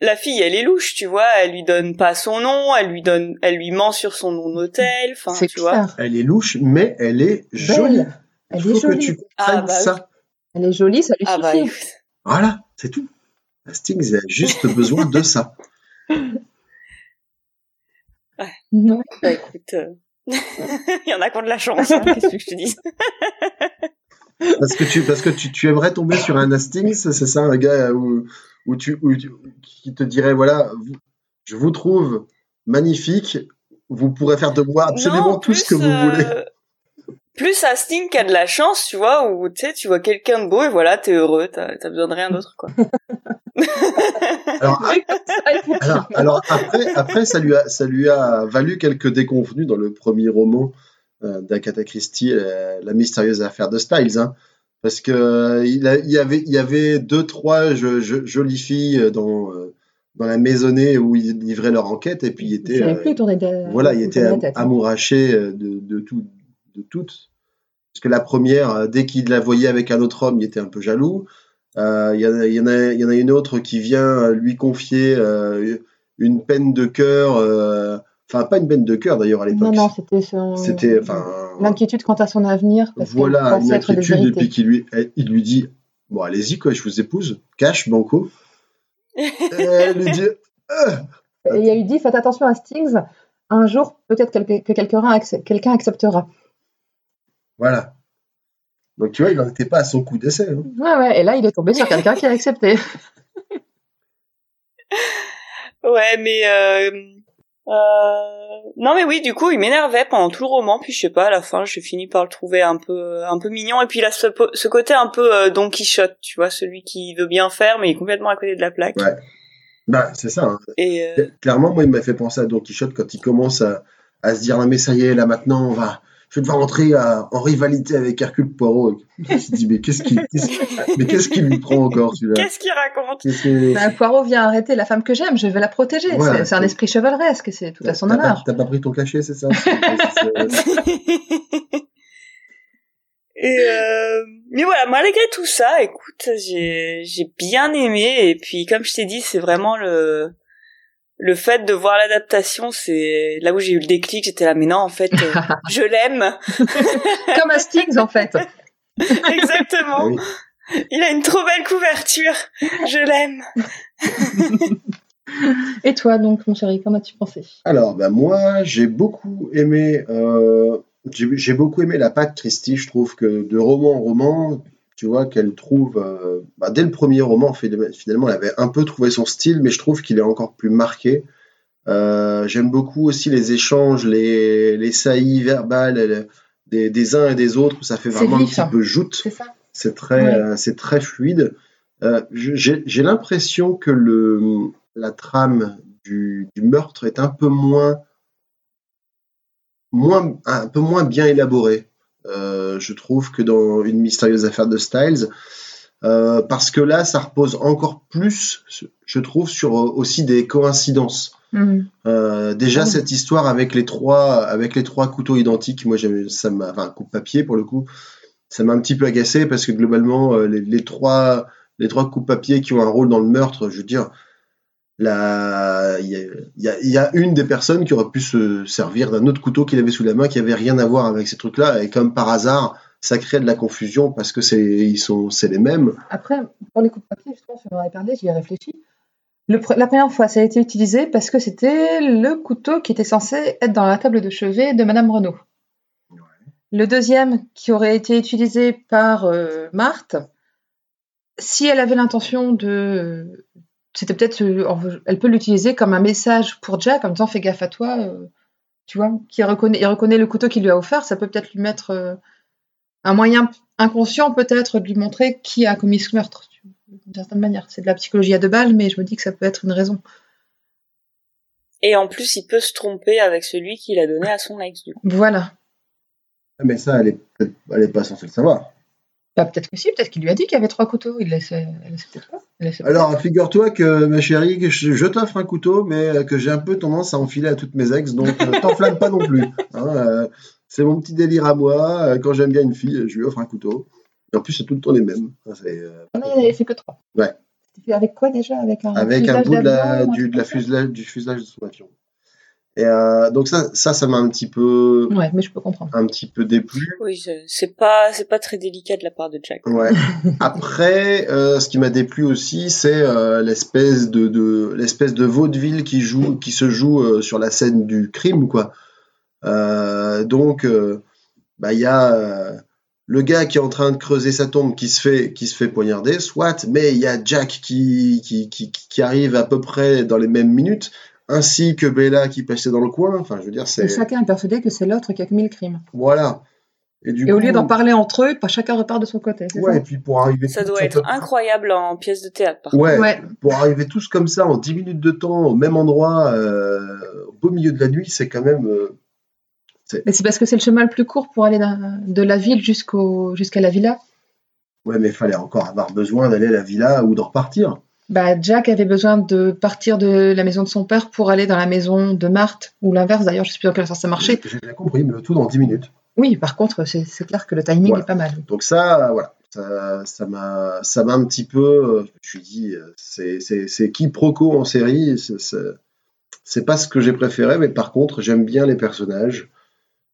la fille, elle est louche, tu vois. Elle lui donne pas son nom, elle lui donne, elle lui ment sur son nom d'hôtel. Enfin,
C'est
tu vois.
Elle est louche, mais elle est jolie.
Belle. Elle
Il
est
faut que tu comprennes
Ah, bah oui.
ça.
Elle est jolie, ça lui
Ah bah
suffit.
Voilà, c'est tout. Hastings a juste besoin de ça.
Non.
Bah écoute. euh, Il y en a qui ont de la chance, hein, qu'est-ce que je te dis?
Parce que tu, parce que tu, tu aimerais tomber sur un Hastings, c'est ça, un gars où, où tu, où qui te dirait voilà, vous- je vous trouve magnifique, vous pourrez faire de moi absolument
Non,
tout ce que
plus,
vous
euh,
voulez.
Plus Hastings qui a de la chance, tu vois, où tu sais, tu vois quelqu'un de beau et voilà, t'es heureux, t'as t'as besoin de rien d'autre, quoi.
Alors, alors, alors après, après ça, lui a, ça lui a valu quelques déconvenus dans le premier roman euh, d'Agatha Christie, euh, La mystérieuse affaire de Styles. hein. parce que euh, il, a- il y avait, il y avait deux, trois jo- jo- jolies filles dans, euh, dans la maisonnée où ils livraient leur enquête et puis il était, euh,
de...
voilà, il était amouraché de, de, tout, de toutes. Parce que la première, dès qu'il la voyait avec un autre homme, il était un peu jaloux. Euh, Il y, en a- il y en a- il y en a une autre qui vient lui confier euh, une peine de cœur. euh, Enfin, pas une peine de cœur d'ailleurs à l'époque.
Non, non, c'était son...
C'était, enfin,
l'inquiétude quant à son avenir. Parce
voilà, une inquiétude. Et puis lui, il lui dit, bon, allez-y quoi, je vous épouse, cash, banco. Et elle lui dit, Euh,
Et il y a eu dit faites attention à Stings. Un jour, peut-être que quelqu'un acceptera.
voilà. Donc tu vois, il n'en était pas à son coup d'essai. hein.
Ouais, ouais. Et là, il est tombé sur quelqu'un qui a accepté.
Ouais, mais euh, euh, non, mais oui, du coup, il m'énervait pendant tout le roman. Puis je sais pas, à la fin, j'ai fini par le trouver un peu, un peu mignon. Et puis il a ce, côté un peu euh, Don Quichotte, tu vois, celui qui veut bien faire, mais il est complètement à côté de la plaque.
Ouais. Bah, c'est ça. hein.
Et euh,
Clairement, moi, il m'a fait penser à Don Quichotte quand il commence à, à se dire, non mais ça y est, là maintenant, on va, je vais devoir entrer à- en rivalité avec Hercule Poirot. Il se dit, mais qu'est-ce qui, qu'est-ce- mais qu'est-ce qui lui prend encore celui-là?
Qu'est-ce qu'il raconte?
Qu'est-ce que-
Bah, Poirot vient arrêter la femme que j'aime, je vais la protéger.
Ouais,
c'est, un esprit chevaleresque, c'est tout à son honneur.
T'as pas pris ton cachet, c'est ça?
Et euh, mais voilà, malgré tout ça, écoute, j'ai j'ai bien aimé et puis comme je t'ai dit, c'est vraiment le le fait de voir l'adaptation, c'est là où j'ai eu le déclic, j'étais là mais non en fait euh, je l'aime.
Comme à Stings, en fait.
Exactement.
Oui.
Il a une trop belle couverture. Je l'aime.
Et toi, donc, mon chéri, qu'en as-tu pensé?
Alors, bah, moi, j'ai beaucoup aimé, euh, j'ai j'ai beaucoup aimé la patte Christie. Je trouve que de roman en roman, tu vois, qu'elle trouve, euh, bah, dès le premier roman, finalement, elle avait un peu trouvé son style, mais je trouve qu'il est encore plus marqué. Euh, J'aime beaucoup aussi les échanges, les, les saillies verbales elle- des, des uns et des autres, où ça fait vraiment un petit
hein.
peu joute.
C'est
très, euh, c'est très fluide. Euh, j'ai l'impression que le, la trame du, du meurtre est un peu moins, moins, un peu moins bien élaborée. Euh, je trouve que dans une mystérieuse affaire de Styles, euh, parce que là, ça repose encore plus, je trouve, sur euh, aussi des coïncidences. Euh, déjà
oui.
cette histoire avec les trois avec les trois couteaux identiques, moi ça m'a enfin coupe papier pour le coup, ça m'a un petit peu agacé parce que globalement les, les trois les trois coupes papier qui ont un rôle dans le meurtre, je veux dire la il y a, y y une des personnes qui aurait pu se servir d'un autre couteau qu'il avait sous la main qui avait rien à voir avec ces trucs-là et comme par hasard ça crée de la confusion parce que c'est ils sont c'est les mêmes.
Après, pour les coups de papier, justement, m'en avais parlé, j'y ai réfléchi. Le la première fois, ça a été utilisé parce que c'était le couteau qui était censé être dans la table de chevet de Madame Renaud. Le deuxième, qui aurait été utilisé par euh, Marthe, si elle avait l'intention de... C'était peut-être... euh, Elle peut l'utiliser comme un message pour Jack en disant fais gaffe à toi, euh, tu vois, qui reconnaît, il reconnaît le couteau qu'il lui a offert, ça peut peut-être lui mettre euh, un moyen inconscient peut-être de lui montrer qui a commis ce meurtre, d'une certaine manière. C'est de la psychologie à deux balles, mais je me dis que ça peut être une raison.
Et en plus, il peut se tromper avec celui qu'il a donné à son ex, du coup.
Voilà.
Mais ça elle est peut-être- elle est pas censée le savoir.
Bah, peut-être que si, peut-être qu'il lui a dit qu'il y avait trois couteaux. Il laissait, elle peut-être pas.
Alors, figure-toi que, ma chérie, que je, je t'offre un couteau, mais que j'ai un peu tendance à enfiler à toutes mes ex, donc euh, t'enflamme pas non plus. hein, euh, c'est mon petit délire à moi. euh, Quand j'aime bien une fille, je lui offre un couteau. Et en plus, c'est tout le temps les mêmes. C'est, euh,
il n'avait fait que trois.
Ouais.
Avec quoi déjà? Avec un,
avec un bout de la, du, de fuselage, du fuselage de son avion. Et euh, donc ça, ça, ça m'a un petit peu,
Ouais, mais je peux comprendre.
un petit peu déplu.
Oui, c'est pas, c'est pas très délicat de la part de Jack.
Ouais. Après, euh, ce qui m'a déplu aussi, c'est euh, l'espèce de, de l'espèce de vaudeville qui joue, qui se joue euh, sur la scène du crime, quoi. Euh, donc, euh, bah il y a euh, le gars qui est en train de creuser sa tombe, qui se fait, qui se fait poignarder, soit, mais il y a Jack qui, qui, qui, qui arrive à peu près dans les mêmes minutes, ainsi que Bella qui passait dans le coin. Enfin, je veux dire,
Et
c'est
chacun est persuadé que c'est l'autre qui a commis le crime.
voilà. Et du
Et au lieu d'en parler entre eux, pas chacun repart de son côté.
ouais,
ça
et puis pour arriver
Ça doit être incroyable en pièce de théâtre, par
Ouais,
Ouais.
pour arriver tous comme ça en 10 minutes de temps au même endroit, euh, au beau milieu de la nuit, c'est quand même. euh,
Mais c'est parce que c'est le chemin le plus court pour aller de la ville jusqu'au jusqu'à la villa.
Ouais, mais il fallait encore avoir besoin d'aller à la villa ou de repartir.
Bah, Jack avait besoin de partir de la maison de son père pour aller dans la maison de Marthe, ou l'inverse d'ailleurs, je sais plus dans quel sens ça marchait.
J'ai bien compris, mais le tout dans 10 minutes.
Oui, par contre, c'est clair que le timing
Voilà.
est pas mal.
Donc ça, voilà, ça m'a ça m'a un petit peu, euh, je me suis dit, euh, c'est quiproquo en série, c'est pas ce que j'ai préféré, mais par contre, j'aime bien les personnages,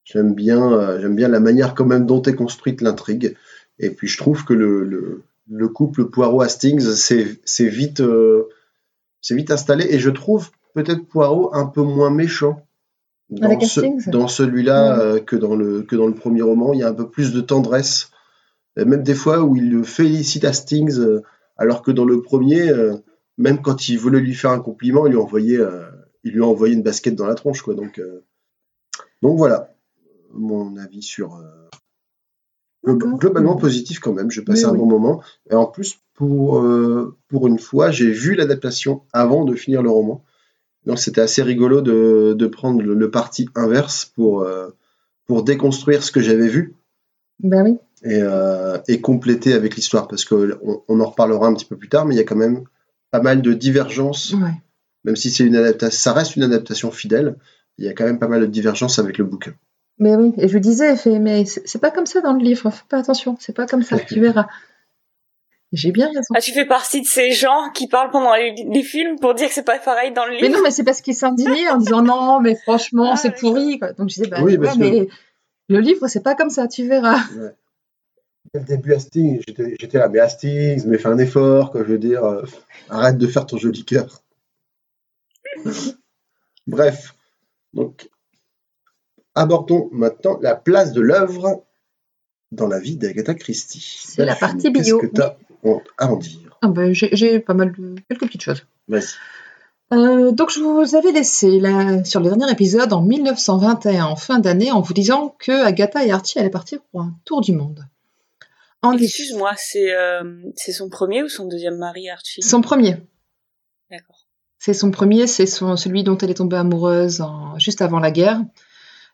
j'aime bien euh, j'aime bien la manière quand même dont est construite l'intrigue, et puis je trouve que le le, le couple Poirot Hastings, c'est c'est vite euh, c'est vite installé, et je trouve peut-être Poirot un peu moins méchant. Dans, ce- celui-là
Ouais.
euh, que dans le que dans le premier roman, il y a un peu plus de tendresse. Et même des fois où il le félicite Hastings, euh, alors que dans le premier, même quand il voulait lui faire un compliment, il lui envoyait, il lui a envoyé une basket dans la tronche, quoi. Donc, donc voilà, mon avis sur. Globalement positif quand même. J'ai passé
Oui,
un
oui.
bon moment. Et en plus, pour euh, pour une fois, j'ai vu l'adaptation avant de finir le roman. Donc c'était assez rigolo de, de prendre le, le parti inverse pour euh, pour déconstruire ce que j'avais vu
Ben oui.
et, euh, et compléter avec l'histoire parce que on, on en reparlera un petit peu plus tard, mais il y a quand même pas mal de divergences,
Ouais.
même si c'est une adaptation, ça reste une adaptation fidèle. Il y a quand même pas mal de divergences avec le bouquin.
Mais oui, et je lui disais, fait, mais c'est pas comme ça dans le livre, fais pas attention, c'est pas comme ça, tu verras. J'ai bien raison.
Ah, tu fais partie de ces gens qui parlent pendant les, les films pour dire que c'est pas pareil dans le livre.
Mais non, mais c'est parce qu'il s'indignait en disant non, mais franchement,
Ah,
c'est pourri. Quoi. Donc je disais, bah
Oui,
ouais,
parce que-
mais le livre, c'est pas comme ça, tu verras.
Dès le début, Hastings, j'étais j'étais là, mais Hastings, mais fais un effort, quoi, je veux dire, euh, arrête de faire ton joli cœur. Bref, donc abordons maintenant la place de l'œuvre dans la vie d'Agatha Christie.
C'est la partie bio.
Qu'est-ce que tu as à en dire?
Ah ben, j'ai pas mal de quelques petites choses.
Vas-y.
Euh, donc je vous avais laissé là, sur le dernier épisode en 1921, en fin d'année, en vous disant que Agatha et Archie allaient partir pour un tour du monde.
Excuse-moi, c'est euh, c'est son premier ou son deuxième mari, Archie?
Son premier.
D'accord.
C'est son premier, c'est son, celui dont elle est tombée amoureuse en- juste avant la guerre.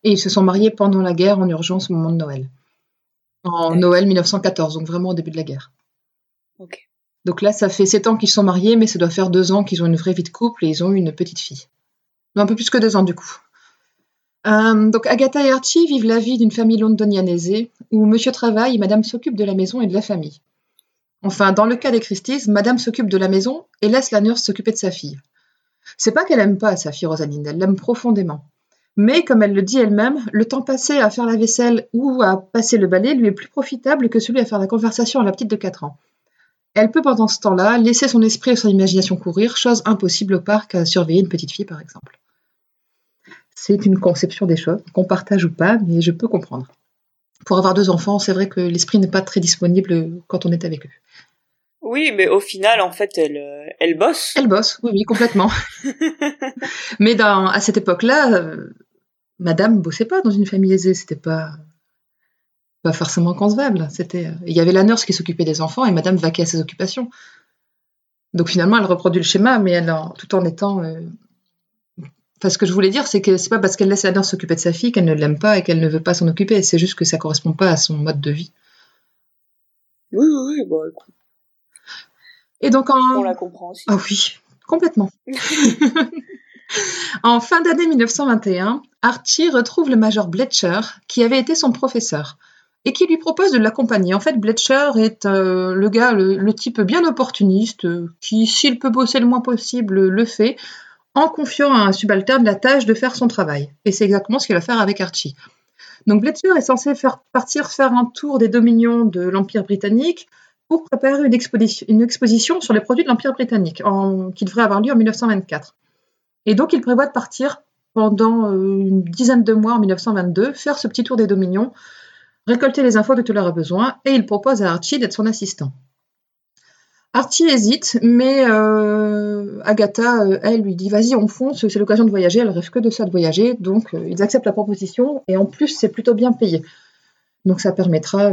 Et ils se sont mariés pendant la guerre en urgence au moment de Noël. En. Noël 1914, donc vraiment au début de la guerre. Donc là, ça fait sept ans qu'ils sont mariés, mais ça doit faire deux ans qu'ils ont une vraie vie de couple et ils ont eu une petite fille. Non, un peu plus que deux ans du coup. Euh, donc Agatha et Archie vivent la vie d'une famille londonienne aisée, où monsieur travaille et madame s'occupe de la maison et de la famille. Enfin, dans le cas des Christies, madame s'occupe de la maison et laisse la nurse s'occuper de sa fille. C'est pas qu'elle aime pas sa fille Rosaline, elle l'aime profondément. Mais comme elle le dit elle-même, le temps passé à faire la vaisselle ou à passer le balai lui est plus profitable que celui à faire la conversation à la petite de 4 ans. Elle peut pendant ce temps-là laisser son esprit et son imagination courir, chose impossible au parc à surveiller une petite fille par exemple. C'est une conception des choses, qu'on partage ou pas, mais je peux comprendre. Pour avoir deux enfants, c'est vrai que l'esprit n'est pas très disponible quand on est avec eux.
Oui, mais au final, en fait, elle, euh, elle bosse.
Elle bosse, oui, oui, complètement. mais dans, à cette époque-là, euh, madame bossait pas dans une famille aisée, c'était pas, pas forcément concevable. C'était, euh, il y avait la nurse qui s'occupait des enfants et madame vaquait à ses occupations. Donc finalement, elle reproduit le schéma, mais elle, en- tout en étant. euh, Enfin, ce que je voulais dire, c'est que c'est pas parce qu'elle laisse la nurse s'occuper de sa fille qu'elle ne l'aime pas et qu'elle ne veut pas s'en occuper. C'est juste que ça correspond pas à son mode de vie.
Oui, oui, oui, bon, écoute,
Et donc en,
on la comprend aussi.
Ah oui, complètement. en fin d'année 1921, Archie retrouve le major Bletcher, qui avait été son professeur, et qui lui propose de l'accompagner. En fait, Bletcher est euh, le gars, le, type bien opportuniste, euh, qui, s'il peut bosser le moins possible, le fait, en confiant à un subalterne la tâche de faire son travail. Et c'est exactement ce qu'il va faire avec Archie. Donc Bletcher est censé faire partir faire un tour des dominions de l'Empire britannique pour préparer une, exposition, sur les produits de l'Empire britannique qui devrait avoir lieu en 1924. Et donc il prévoit de partir pendant euh, une dizaine de mois en 1922, faire ce petit tour des dominions, récolter les infos dont il aura besoin, et il propose à Archie d'être son assistant. Archie hésite, mais euh, Agatha, euh, elle, lui dit Vas-y, on fonce, c'est l'occasion de voyager. Elle rêve que de ça, de voyager. Donc, ils acceptent la proposition, et en plus, c'est plutôt bien payé. Donc, ça permettra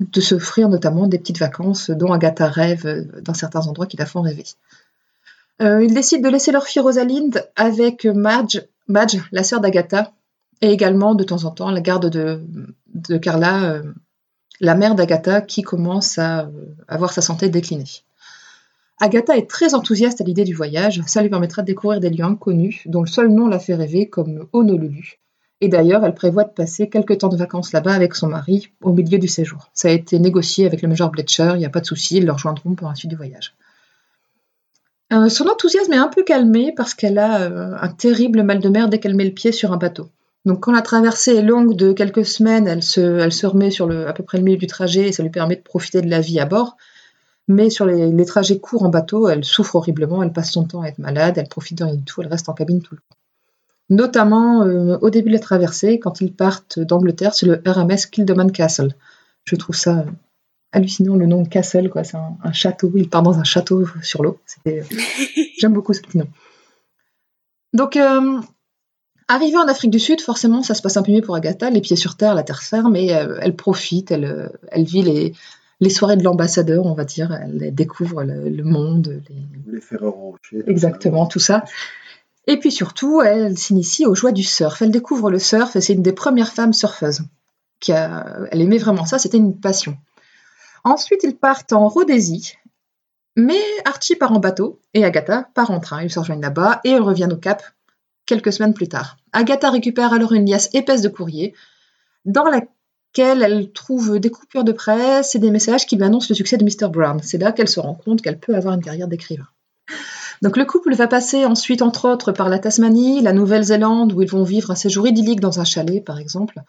de s'offrir notamment des petites vacances dont Agatha rêve dans certains endroits qui la font rêver. Euh, ils décident de laisser leur fille Rosalind avec Madge, la sœur d'Agatha, et également de temps en temps la garde de, de Carla, euh, la mère d'Agatha, qui commence à euh, avoir sa santé déclinée. Agatha est très enthousiaste à l'idée du voyage, ça lui permettra de découvrir des lieux inconnus dont le seul nom la fait rêver, comme Honolulu. Et d'ailleurs, elle prévoit de passer quelques temps de vacances là-bas avec son mari au milieu du séjour. Ça a été négocié avec le Major Bletcher, il n'y a pas de souci, ils le rejoindront pour la suite du voyage. Euh, son enthousiasme est un peu calmé parce qu'elle a euh, un terrible mal de mer dès qu'elle met le pied sur un bateau. Donc quand la traversée est longue de quelques semaines, elle se, remet sur à peu près le milieu du trajet et ça lui permet de profiter de la vie à bord. Mais sur les, trajets courts en bateau, elle souffre horriblement, elle passe son temps à être malade, elle profite de rien du tout, elle reste en cabine tout le temps. Notamment euh, au début de la traversée, quand ils partent d'Angleterre, c'est le RMS Kildoman Castle. Je trouve ça hallucinant le nom de Castle, quoi. C'est un, un château. Il part dans un château sur l'eau. C'était- J'aime beaucoup ce petit nom. Donc, euh, arrivée en Afrique du Sud, forcément, ça se passe un peu mieux pour Agatha, les pieds sur terre, la terre ferme, et euh, elle profite, elle, euh, elle vit les, les soirées de l'ambassadeur, on va dire, elle découvre le, le monde, les,
Les Ferrero Rocher.
Exactement, tout ça. Et puis surtout, elle s'initie aux joies du surf. Elle découvre le surf et c'est une des premières femmes surfeuses. Qui a, elle aimait vraiment ça, c'était une passion. Ensuite, ils partent en Rhodésie, mais Archie part en bateau et Agatha part en train. Ils se rejoignent là-bas et elles reviennent au Cap quelques semaines plus tard. Agatha récupère alors une liasse épaisse de courrier dans laquelle elle trouve des coupures de presse et des messages qui lui annoncent le succès de Mr. Brown. C'est là qu'elle se rend compte qu'elle peut avoir une carrière d'écrivain. Donc le couple va passer ensuite, entre autres, par la Tasmanie, la Nouvelle-Zélande, où ils vont vivre un séjour idyllique dans un chalet, par exemple.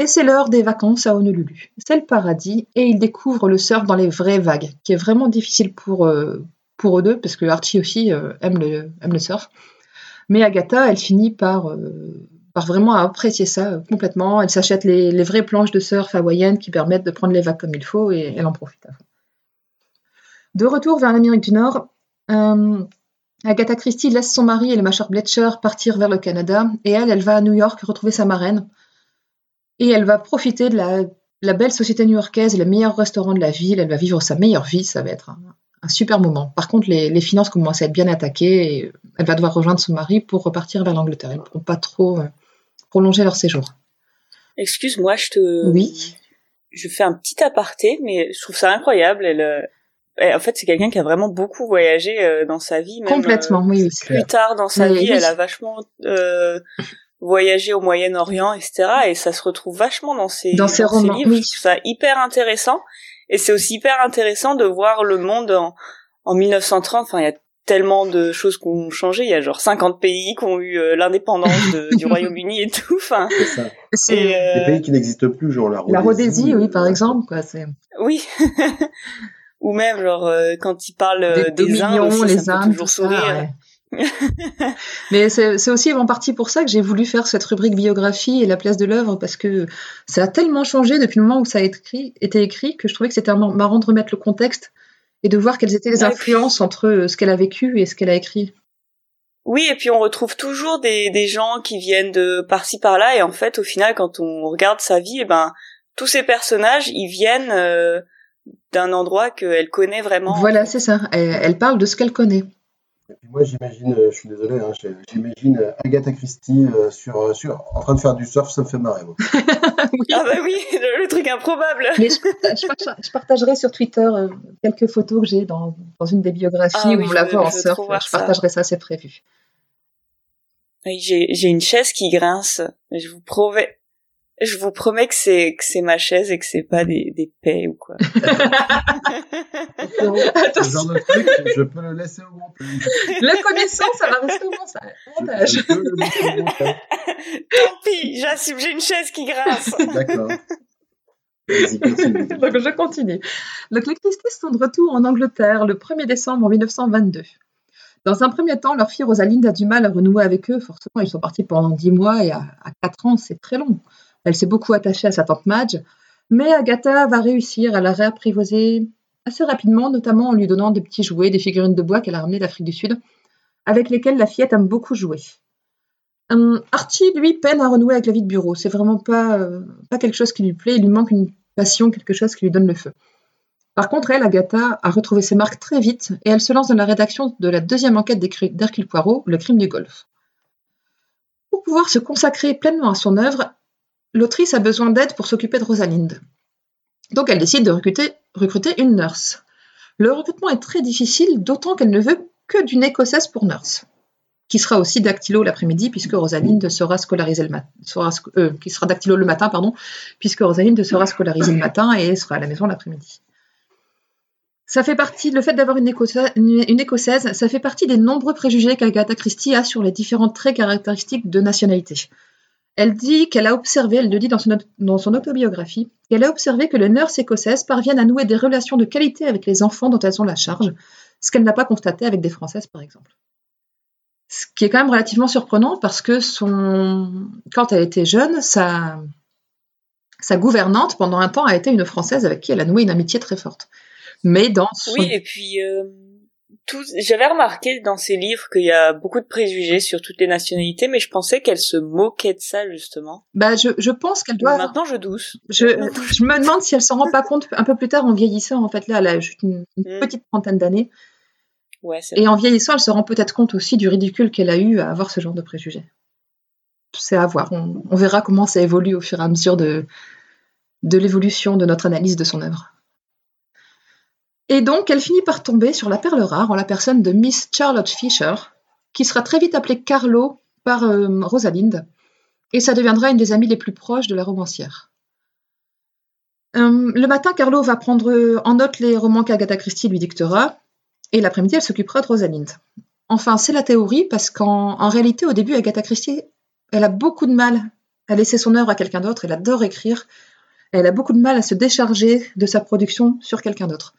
Et c'est l'heure des vacances à Honolulu. C'est le paradis, et ils découvrent le surf dans les vraies vagues, qui est vraiment difficile pour, euh, eux deux, parce que Archie aussi euh, aime, le, surf. Mais Agatha, elle finit par, euh, par vraiment apprécier ça complètement. Elle s'achète les, vraies planches de surf hawaïennes qui permettent de prendre les vagues comme il faut, et elle en profite. De retour vers l'Amérique du Nord, Agatha Christie laisse son mari et le Major Bletcher partir vers le Canada et elle, elle va à New York retrouver sa marraine et elle va profiter de la, la belle société new-yorkaise et les meilleurs restaurants de la ville. Elle va vivre sa meilleure vie, ça va être un, un super moment. Par contre, les, les, finances commencent à être bien attaquées et elle va devoir rejoindre son mari pour repartir vers l'Angleterre. Ils ne pourront pas trop euh, prolonger leur séjour.
Excuse-moi, je te.
Oui.
Je fais un petit aparté, mais je trouve ça incroyable. Elle, euh, en fait, c'est quelqu'un qui a vraiment beaucoup voyagé euh, dans sa vie. Même,
Complètement, oui, oui.
Plus tard dans sa
Mais
vie,
oui.
elle a vachement euh, voyagé au Moyen-Orient, etc. Et ça se retrouve vachement dans ses,
Dans ses romans,
livres.
oui.
Je trouve ça hyper intéressant. Et c'est aussi hyper intéressant de voir le monde en, en 1930. Enfin, il y a tellement de choses qui ont changé. Il y a genre 50 pays qui ont eu euh, l'indépendance du Royaume-Uni et tout. Enfin,
C'est ça.
C'est
euh,
Des pays qui n'existent plus, genre la Rhodésie.
la Rhodésie, oui, par
euh,
exemple. Quoi, c'est...
oui. Ou même genre euh, quand il parle euh,
des,
des, aussi, ça
les
me fait
Indes,
toujours
ça,
sourire.
ouais. Mais c'est aussi en partie pour ça que j'ai voulu faire cette rubrique biographie et la place de l'œuvre parce que ça a tellement changé depuis le moment où ça a été écrit, été écrit que je trouvais que c'était mar- marrant de remettre le contexte et de voir quelles étaient les influences entre euh, ce qu'elle a vécu et ce qu'elle a écrit.
Oui, et puis on retrouve toujours des, des gens qui viennent de par-ci par-là, et en fait, au final, quand on regarde sa vie, eh ben, tous ces personnages, ils viennent euh, d'un endroit qu'elle connaît vraiment.
Voilà, c'est ça. Elle, elle parle de ce qu'elle connaît.
Et puis moi, j'imagine, euh, je suis désolé, hein, j'imagine euh, Agatha Christie euh, sur, sur, en train de faire du surf, ça me fait marrer. moi.
Ah bah oui, le, le truc improbable.
Mais je, partage- je partage- je partagerai sur Twitter quelques photos que j'ai dans, dans une des biographies
Ah
où
oui,
on la voit en surf. Je partagerai ça, c'est prévu.
Oui, J'ai j'ai une chaise qui grince. Je vous promets, je vous promets que c'est que c'est ma chaise et que c'est pas des des paix ou quoi.
Ce genre de truc, je peux le laisser au montage.
La connaissance, ça va rester au. Avantage.
Je peux le laisser au montage.
Tant pis, j'assume. J'ai une chaise qui grince.
D'accord. Vas-y, continue.
Donc je continue. Donc les Christie sont de retour en Angleterre le 1er décembre 1922. Dans un premier temps, leur fille Rosaline a du mal à renouer avec eux. Forcément, ils sont partis pendant 10 mois et à, à 4 ans, c'est très long. Elle s'est beaucoup attachée à sa tante Madge. Mais Agatha va réussir à la réapprivoiser assez rapidement, notamment en lui donnant des petits jouets, des figurines de bois qu'elle a ramenées d'Afrique du Sud, avec lesquelles la fillette aime beaucoup jouer. Hum, Archie, lui, peine à renouer avec la vie de bureau. C'est vraiment pas, euh, pas quelque chose qui lui plaît. Il lui manque une passion, quelque chose qui lui donne le feu. Par contre, elle, Agatha, a retrouvé ses marques très vite et elle se lance dans la rédaction de la deuxième enquête d'Hercule Poirot, Le crime du golf. Pour pouvoir se consacrer pleinement à son œuvre, l'autrice a besoin d'aide pour s'occuper de Rosalinde. Donc elle décide de recruter, une nurse. Le recrutement est très difficile, d'autant qu'elle ne veut que d'une écossaise pour nurse. qui sera aussi dactylo l'après-midi, puisque Rosalinde sera scolarisée le matin, sera scolarisée le matin et sera à la maison l'après-midi. Ça fait partie, le fait d'avoir une, écossaise, ça fait partie des nombreux préjugés qu'Agatha Christie a sur les différents traits caractéristiques de nationalité. Elle dit qu'elle a observé, elle le dit dans son, autobiographie, qu'elle a observé que les nurses écossaises parviennent à nouer des relations de qualité avec les enfants dont elles ont la charge, ce qu'elle n'a pas constaté avec des Françaises, par exemple. Ce qui est quand même relativement surprenant parce que quand elle était jeune, sa... sa gouvernante, pendant un temps, a été une Française avec qui elle a noué une amitié très forte. Mais dans
Oui, et puis... Euh, j'avais remarqué dans ses livres qu'il y a beaucoup de préjugés sur toutes les nationalités, mais je pensais qu'elle se moquait de ça justement.
Bah, je, je pense qu'elle doit.
maintenant, je douce.
Je, je me demande si elle s'en rend pas compte un peu plus tard en vieillissant. En fait, là, elle a juste une, mm. petite trentaine d'années.
Ouais,
et en vieillissant, elle se rend peut-être compte aussi du ridicule qu'elle a eu à avoir ce genre de préjugés. C'est à voir. On, on, verra comment ça évolue au fur et à mesure de, de l'évolution de notre analyse de son œuvre. Et donc, elle finit par tomber sur la perle rare en la personne de Miss Charlotte Fisher, qui sera très vite appelée Carlo par euh, Rosalind, et ça deviendra une des amies les plus proches de la romancière. Euh, le matin, Carlo va prendre en note les romans qu'Agatha Christie lui dictera, et l'après-midi, elle s'occupera de Rosalind. Enfin, c'est la théorie, parce qu'en réalité, au début, Agatha Christie, elle a beaucoup de mal à laisser son œuvre à quelqu'un d'autre, elle adore écrire, elle a beaucoup de mal à se décharger de sa production sur quelqu'un d'autre.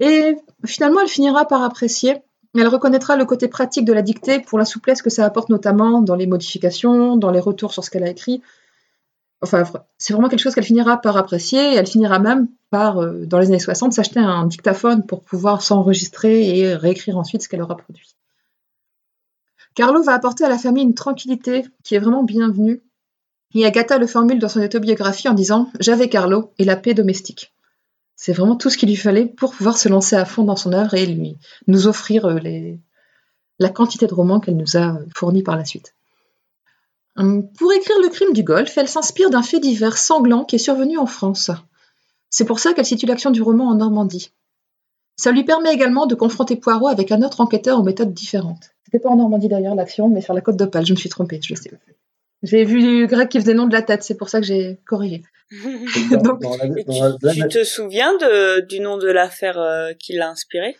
Et finalement, elle finira par apprécier. Elle reconnaîtra le côté pratique de la dictée pour la souplesse que ça apporte notamment dans les modifications, dans les retours sur ce qu'elle a écrit. Enfin, c'est vraiment quelque chose qu'elle finira par apprécier elle finira même par, euh, dans les années 60, s'acheter un dictaphone pour pouvoir s'enregistrer et réécrire ensuite ce qu'elle aura produit. Carlo va apporter à la famille une tranquillité qui est vraiment bienvenue. Et Agatha le formule dans son autobiographie en disant J'avais Carlo et la paix domestique. C'est vraiment tout ce qu'il lui fallait pour pouvoir se lancer à fond dans son œuvre et lui nous offrir euh, la quantité de romans qu'elle nous a fournis par la suite. Hum, pour écrire Le crime du golf, elle s'inspire d'un fait divers sanglant qui est survenu en France. C'est pour ça qu'elle situe l'action du roman en Normandie. Ça lui permet également de confronter Poirot avec un autre enquêteur aux méthodes différentes. C'était pas en Normandie d'ailleurs l'action, mais sur la côte d'Opale, je me suis trompée, je sais. J'ai vu Greg qui faisait nom de la tête, c'est pour ça que j'ai corrigé.
tu te souviens de, du nom de l'affaire euh, qui l'a inspiré?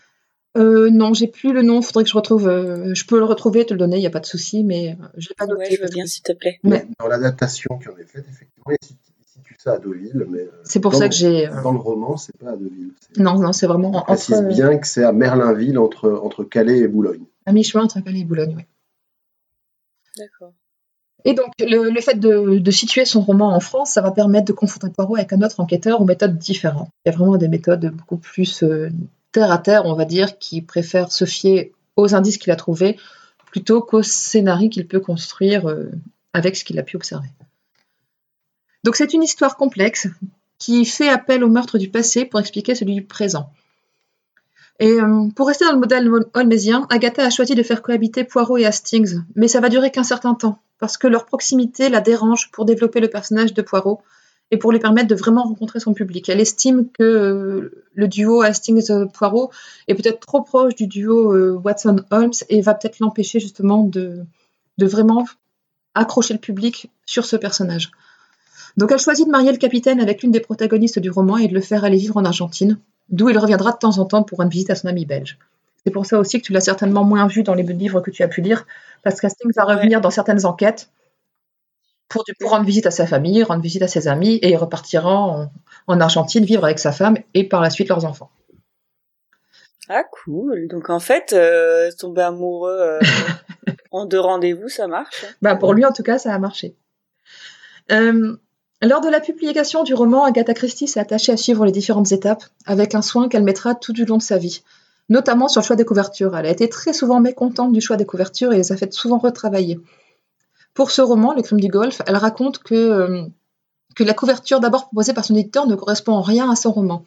Euh, non, j'ai plus le nom. Faudrait que je retrouve. Euh, je peux le retrouver, te le donner. Il n'y a pas de souci, mais euh, je l'ai pas noté.
Ouais, je veux bien, s'il te plaît.
Mais... Dans l'adaptation qui en est faite, effectivement, il situe ça à Deauville, mais.
C'est pour ça que j'ai.
Dans le roman, c'est pas à Deauville.
Non, non, c'est vraiment.
On précise bien que c'est à Merlinville, entre entre Calais et Boulogne.
À mi-chemin entre Calais et Boulogne, oui.
D'accord.
Et donc, le, fait de, situer son roman en France, ça va permettre de confronter Poirot avec un autre enquêteur aux méthodes différentes. Il y a vraiment des méthodes beaucoup plus euh, terre à terre, on va dire, qui préfèrent se fier aux indices qu'il a trouvés plutôt qu'aux scénarios qu'il peut construire euh, avec ce qu'il a pu observer. Donc, c'est une histoire complexe qui fait appel au meurtre du passé pour expliquer celui du présent. Et euh, pour rester dans le modèle holmésien, Agatha a choisi de faire cohabiter Poirot et Hastings, mais ça va durer qu'un certain temps parce que leur proximité la dérange pour développer le personnage de Poirot et pour lui permettre de vraiment rencontrer son public. Elle estime que euh, le duo Hastings-Poirot est peut-être trop proche du duo euh, Watson-Holmes et va peut-être l'empêcher justement de, vraiment accrocher le public sur ce personnage. Donc elle choisit de marier le capitaine avec l'une des protagonistes du roman et de le faire aller vivre en Argentine, d'où il reviendra de temps en temps pour une visite à son ami belge. C'est pour ça aussi que tu l'as certainement moins vu dans les livres que tu as pu lire, parce qu'Hastings va revenir dans certaines enquêtes pour, pour, rendre visite à sa famille, rendre visite à ses amis, et il repartira en, Argentine vivre avec sa femme et par la suite leurs enfants.
Ah cool. Donc en fait, euh, tomber amoureux euh, en deux rendez-vous, ça marche. Hein?
Bah pour lui en tout cas, ça a marché. Euh, lors de la publication du roman, Agatha Christie s'est attachée à suivre les différentes étapes avec un soin qu'elle mettra tout du long de sa vie notamment sur le choix des couvertures. Elle a été très souvent mécontente du choix des couvertures et les a fait souvent retravailler. Pour ce roman, Le crime du golf, elle raconte que, euh, que la couverture d'abord proposée par son éditeur ne correspond en rien à son roman.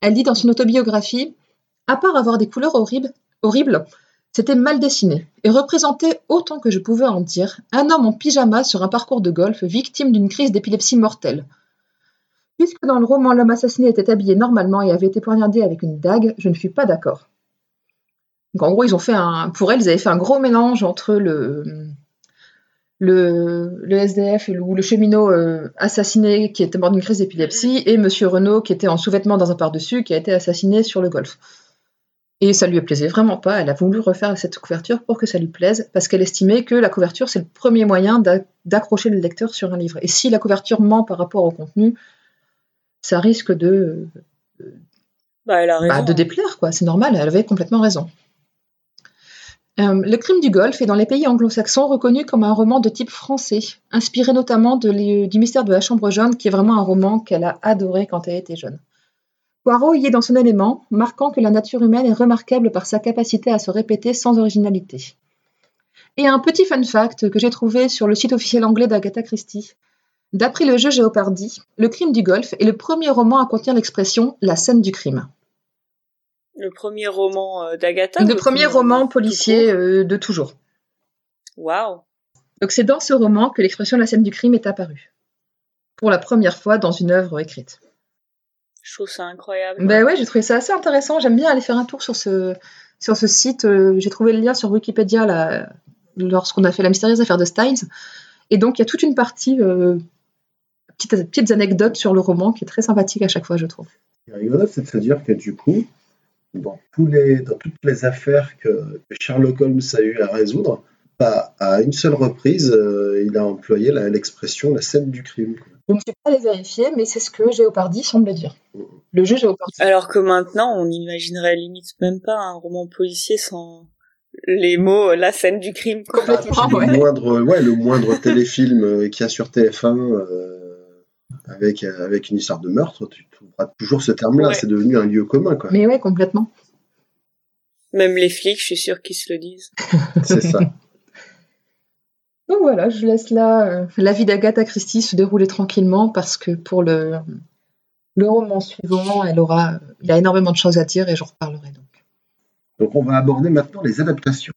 Elle dit dans son autobiographie À part avoir des couleurs horribles, horribles c'était mal dessiné et représentait autant que je pouvais en dire un homme en pyjama sur un parcours de golf victime d'une crise d'épilepsie mortelle. Puisque dans le roman l'homme assassiné était habillé normalement et avait été poignardé avec une dague, je ne fus pas d'accord. Donc en gros, ils ont fait un, pour elles, ils avaient fait un gros mélange entre le, le, le SDF ou le cheminot euh, assassiné qui était mort d'une crise d'épilepsie et Monsieur Renault qui était en sous-vêtements dans un par-dessus qui a été assassiné sur le golf. Et ça lui plaisait vraiment pas. Elle a voulu refaire cette couverture pour que ça lui plaise parce qu'elle estimait que la couverture c'est le premier moyen d'a- d'accrocher le lecteur sur un livre. Et si la couverture ment par rapport au contenu, ça risque de
Bah, elle a raison.
bah, de déplaire, quoi. C'est normal, elle avait complètement raison. Euh, le crime du Golfe est dans les pays anglo-saxons reconnu comme un roman de type français, inspiré notamment du mystère de la Chambre jaune, qui est vraiment un roman qu'elle a adoré quand elle était jeune. Poirot y est dans son élément, marquant que la nature humaine est remarquable par sa capacité à se répéter sans originalité. Et un petit fun fact que j'ai trouvé sur le site officiel anglais d'Agatha Christie. D'après le jeu Jeopardy, Le crime du Golfe est le premier roman à contenir l'expression la scène du crime.
Le premier roman euh, d'Agatha.
Le premier roman policier euh, de toujours.
Waouh.
Donc c'est dans ce roman que l'expression la scène du crime est apparue. Pour la première fois dans une œuvre écrite.
Je trouve ça incroyable.
Ben ouais, j'ai trouvé ça assez intéressant. J'aime bien aller faire un tour sur ce, sur ce site. Euh, J'ai trouvé le lien sur Wikipédia là, lorsqu'on a fait la mystérieuse affaire de Styles. Et donc il y a toute une partie, euh, petites, petites anecdotes sur le roman qui est très sympathique à chaque fois, je trouve.
Ce qui est rigolo, c'est de se dire que du coup, dans, tous les, dans toutes les affaires que, que Sherlock Holmes a eu à résoudre, pas à une seule reprise, euh, il a employé l'expression la scène du crime. quoi.
Je ne suis pas allée vérifier, mais c'est ce que Jeopardy semble dire. Le jeu Jeopardy.
Alors que maintenant, on n'imaginerait limite même pas un roman policier sans les mots la scène du crime.
Complètement,
le,
ouais.
moindre, ouais, le moindre téléfilm euh, qu'il y a sur TF1 euh, avec, euh, avec une histoire de meurtre, tu trouveras toujours ce terme-là.
Ouais.
C'est devenu un lieu commun. quoi.
Mais ouais, complètement.
Même les flics, je suis sûre qu'ils se le disent.
C'est ça.
Donc voilà, je laisse là euh, la vie d'Agatha Christie se dérouler tranquillement parce que pour le, le roman suivant, elle aura, il y a énormément de choses à dire et j'en reparlerai donc.
Donc on va aborder maintenant les adaptations.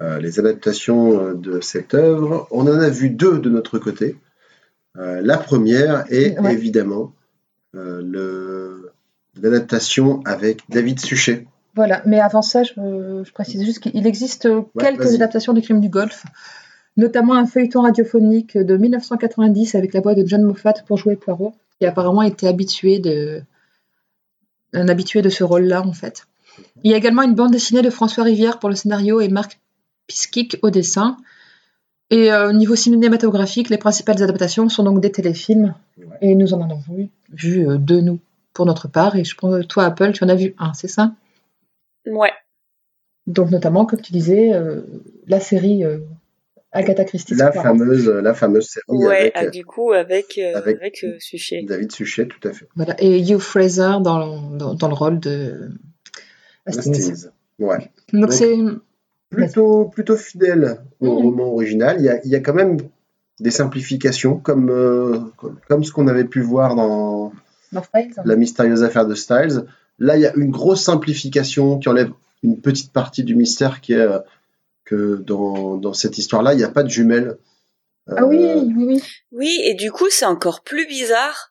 Euh, les adaptations de cette œuvre, on en a vu deux de notre côté. Euh, la première est
Ouais.
évidemment euh, l'adaptation avec David Suchet.
Voilà, mais avant ça, je, je précise juste qu'il existe quelques adaptations du crime du Golfe, notamment un feuilleton radiophonique de 1990 avec la voix de John Moffat pour jouer Poirot, qui apparemment était habitué de un habitué de ce rôle-là en fait. Il y a également une bande dessinée de François Rivière pour le scénario et Marc Piskic au dessin. Et euh, au niveau cinématographique, les principales adaptations sont donc des téléfilms.
Ouais.
Et nous en avons vu, vu euh, deux, nous, pour notre part. Et je pense que toi, Apple, tu en as vu un, c'est ça?
Ouais.
donc notamment, comme tu disais, euh, la série euh, Agatha Christie.
La fameuse, la fameuse série
Ouais,
avec
ah,
euh,
du coup, avec, euh,
avec-
avec, euh, Suchet.
David Suchet, tout à fait.
Voilà. Et Hugh Fraser dans, le- dans, dans le rôle de Hastings.
Ouais.
Donc
Donc,
c'est
Plutôt, plutôt fidèle au
Mhm.
roman original. Il y, a, il y a quand même des simplifications, comme, euh, comme, comme ce qu'on avait pu voir dans. La mystérieuse affaire de Styles. Là, il y a une grosse simplification qui enlève une petite partie du mystère qui est euh, que dans, dans cette histoire-là, il n'y a pas de jumelles.
Ah oui,
Euh,
oui, oui.
Oui, et du coup, c'est encore plus bizarre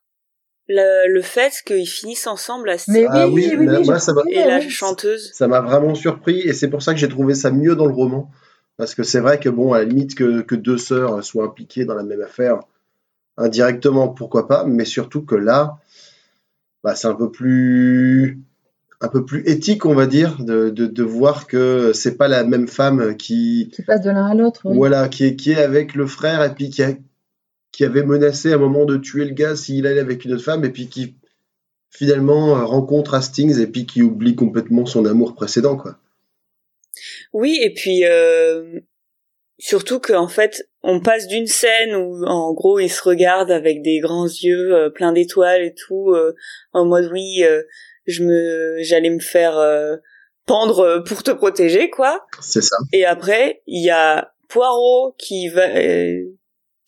le, le fait qu'ils finissent ensemble à
Mais
Ah
oui,
moi, ça
et la
oui.
chanteuse.
Ça m'a vraiment surpris et c'est pour ça que j'ai trouvé ça mieux dans le roman. Parce que c'est vrai que, bon, à la limite que, que deux sœurs soient impliquées dans la même affaire, indirectement, pourquoi pas, mais surtout que là, bah, c'est un peu plus un peu plus éthique, on va dire, de, de, de voir que c'est pas la même femme qui,
Qui passe de l'un à l'autre. oui.
voilà, qui est, qui est avec le frère et puis qui, a- qui avait menacé à un moment de tuer le gars s'il allait avec une autre femme et puis qui finalement euh, rencontre Hastings et puis qui oublie complètement son amour précédent, quoi.
Oui, et puis euh, surtout qu'en fait, on passe d'une scène où en gros ils se regardent avec des grands yeux euh, pleins d'étoiles et tout, euh, en mode oui, euh, je me, j'allais me faire euh, pendre pour te protéger, quoi.
C'est ça.
Et après, il y a Poirot qui va, euh,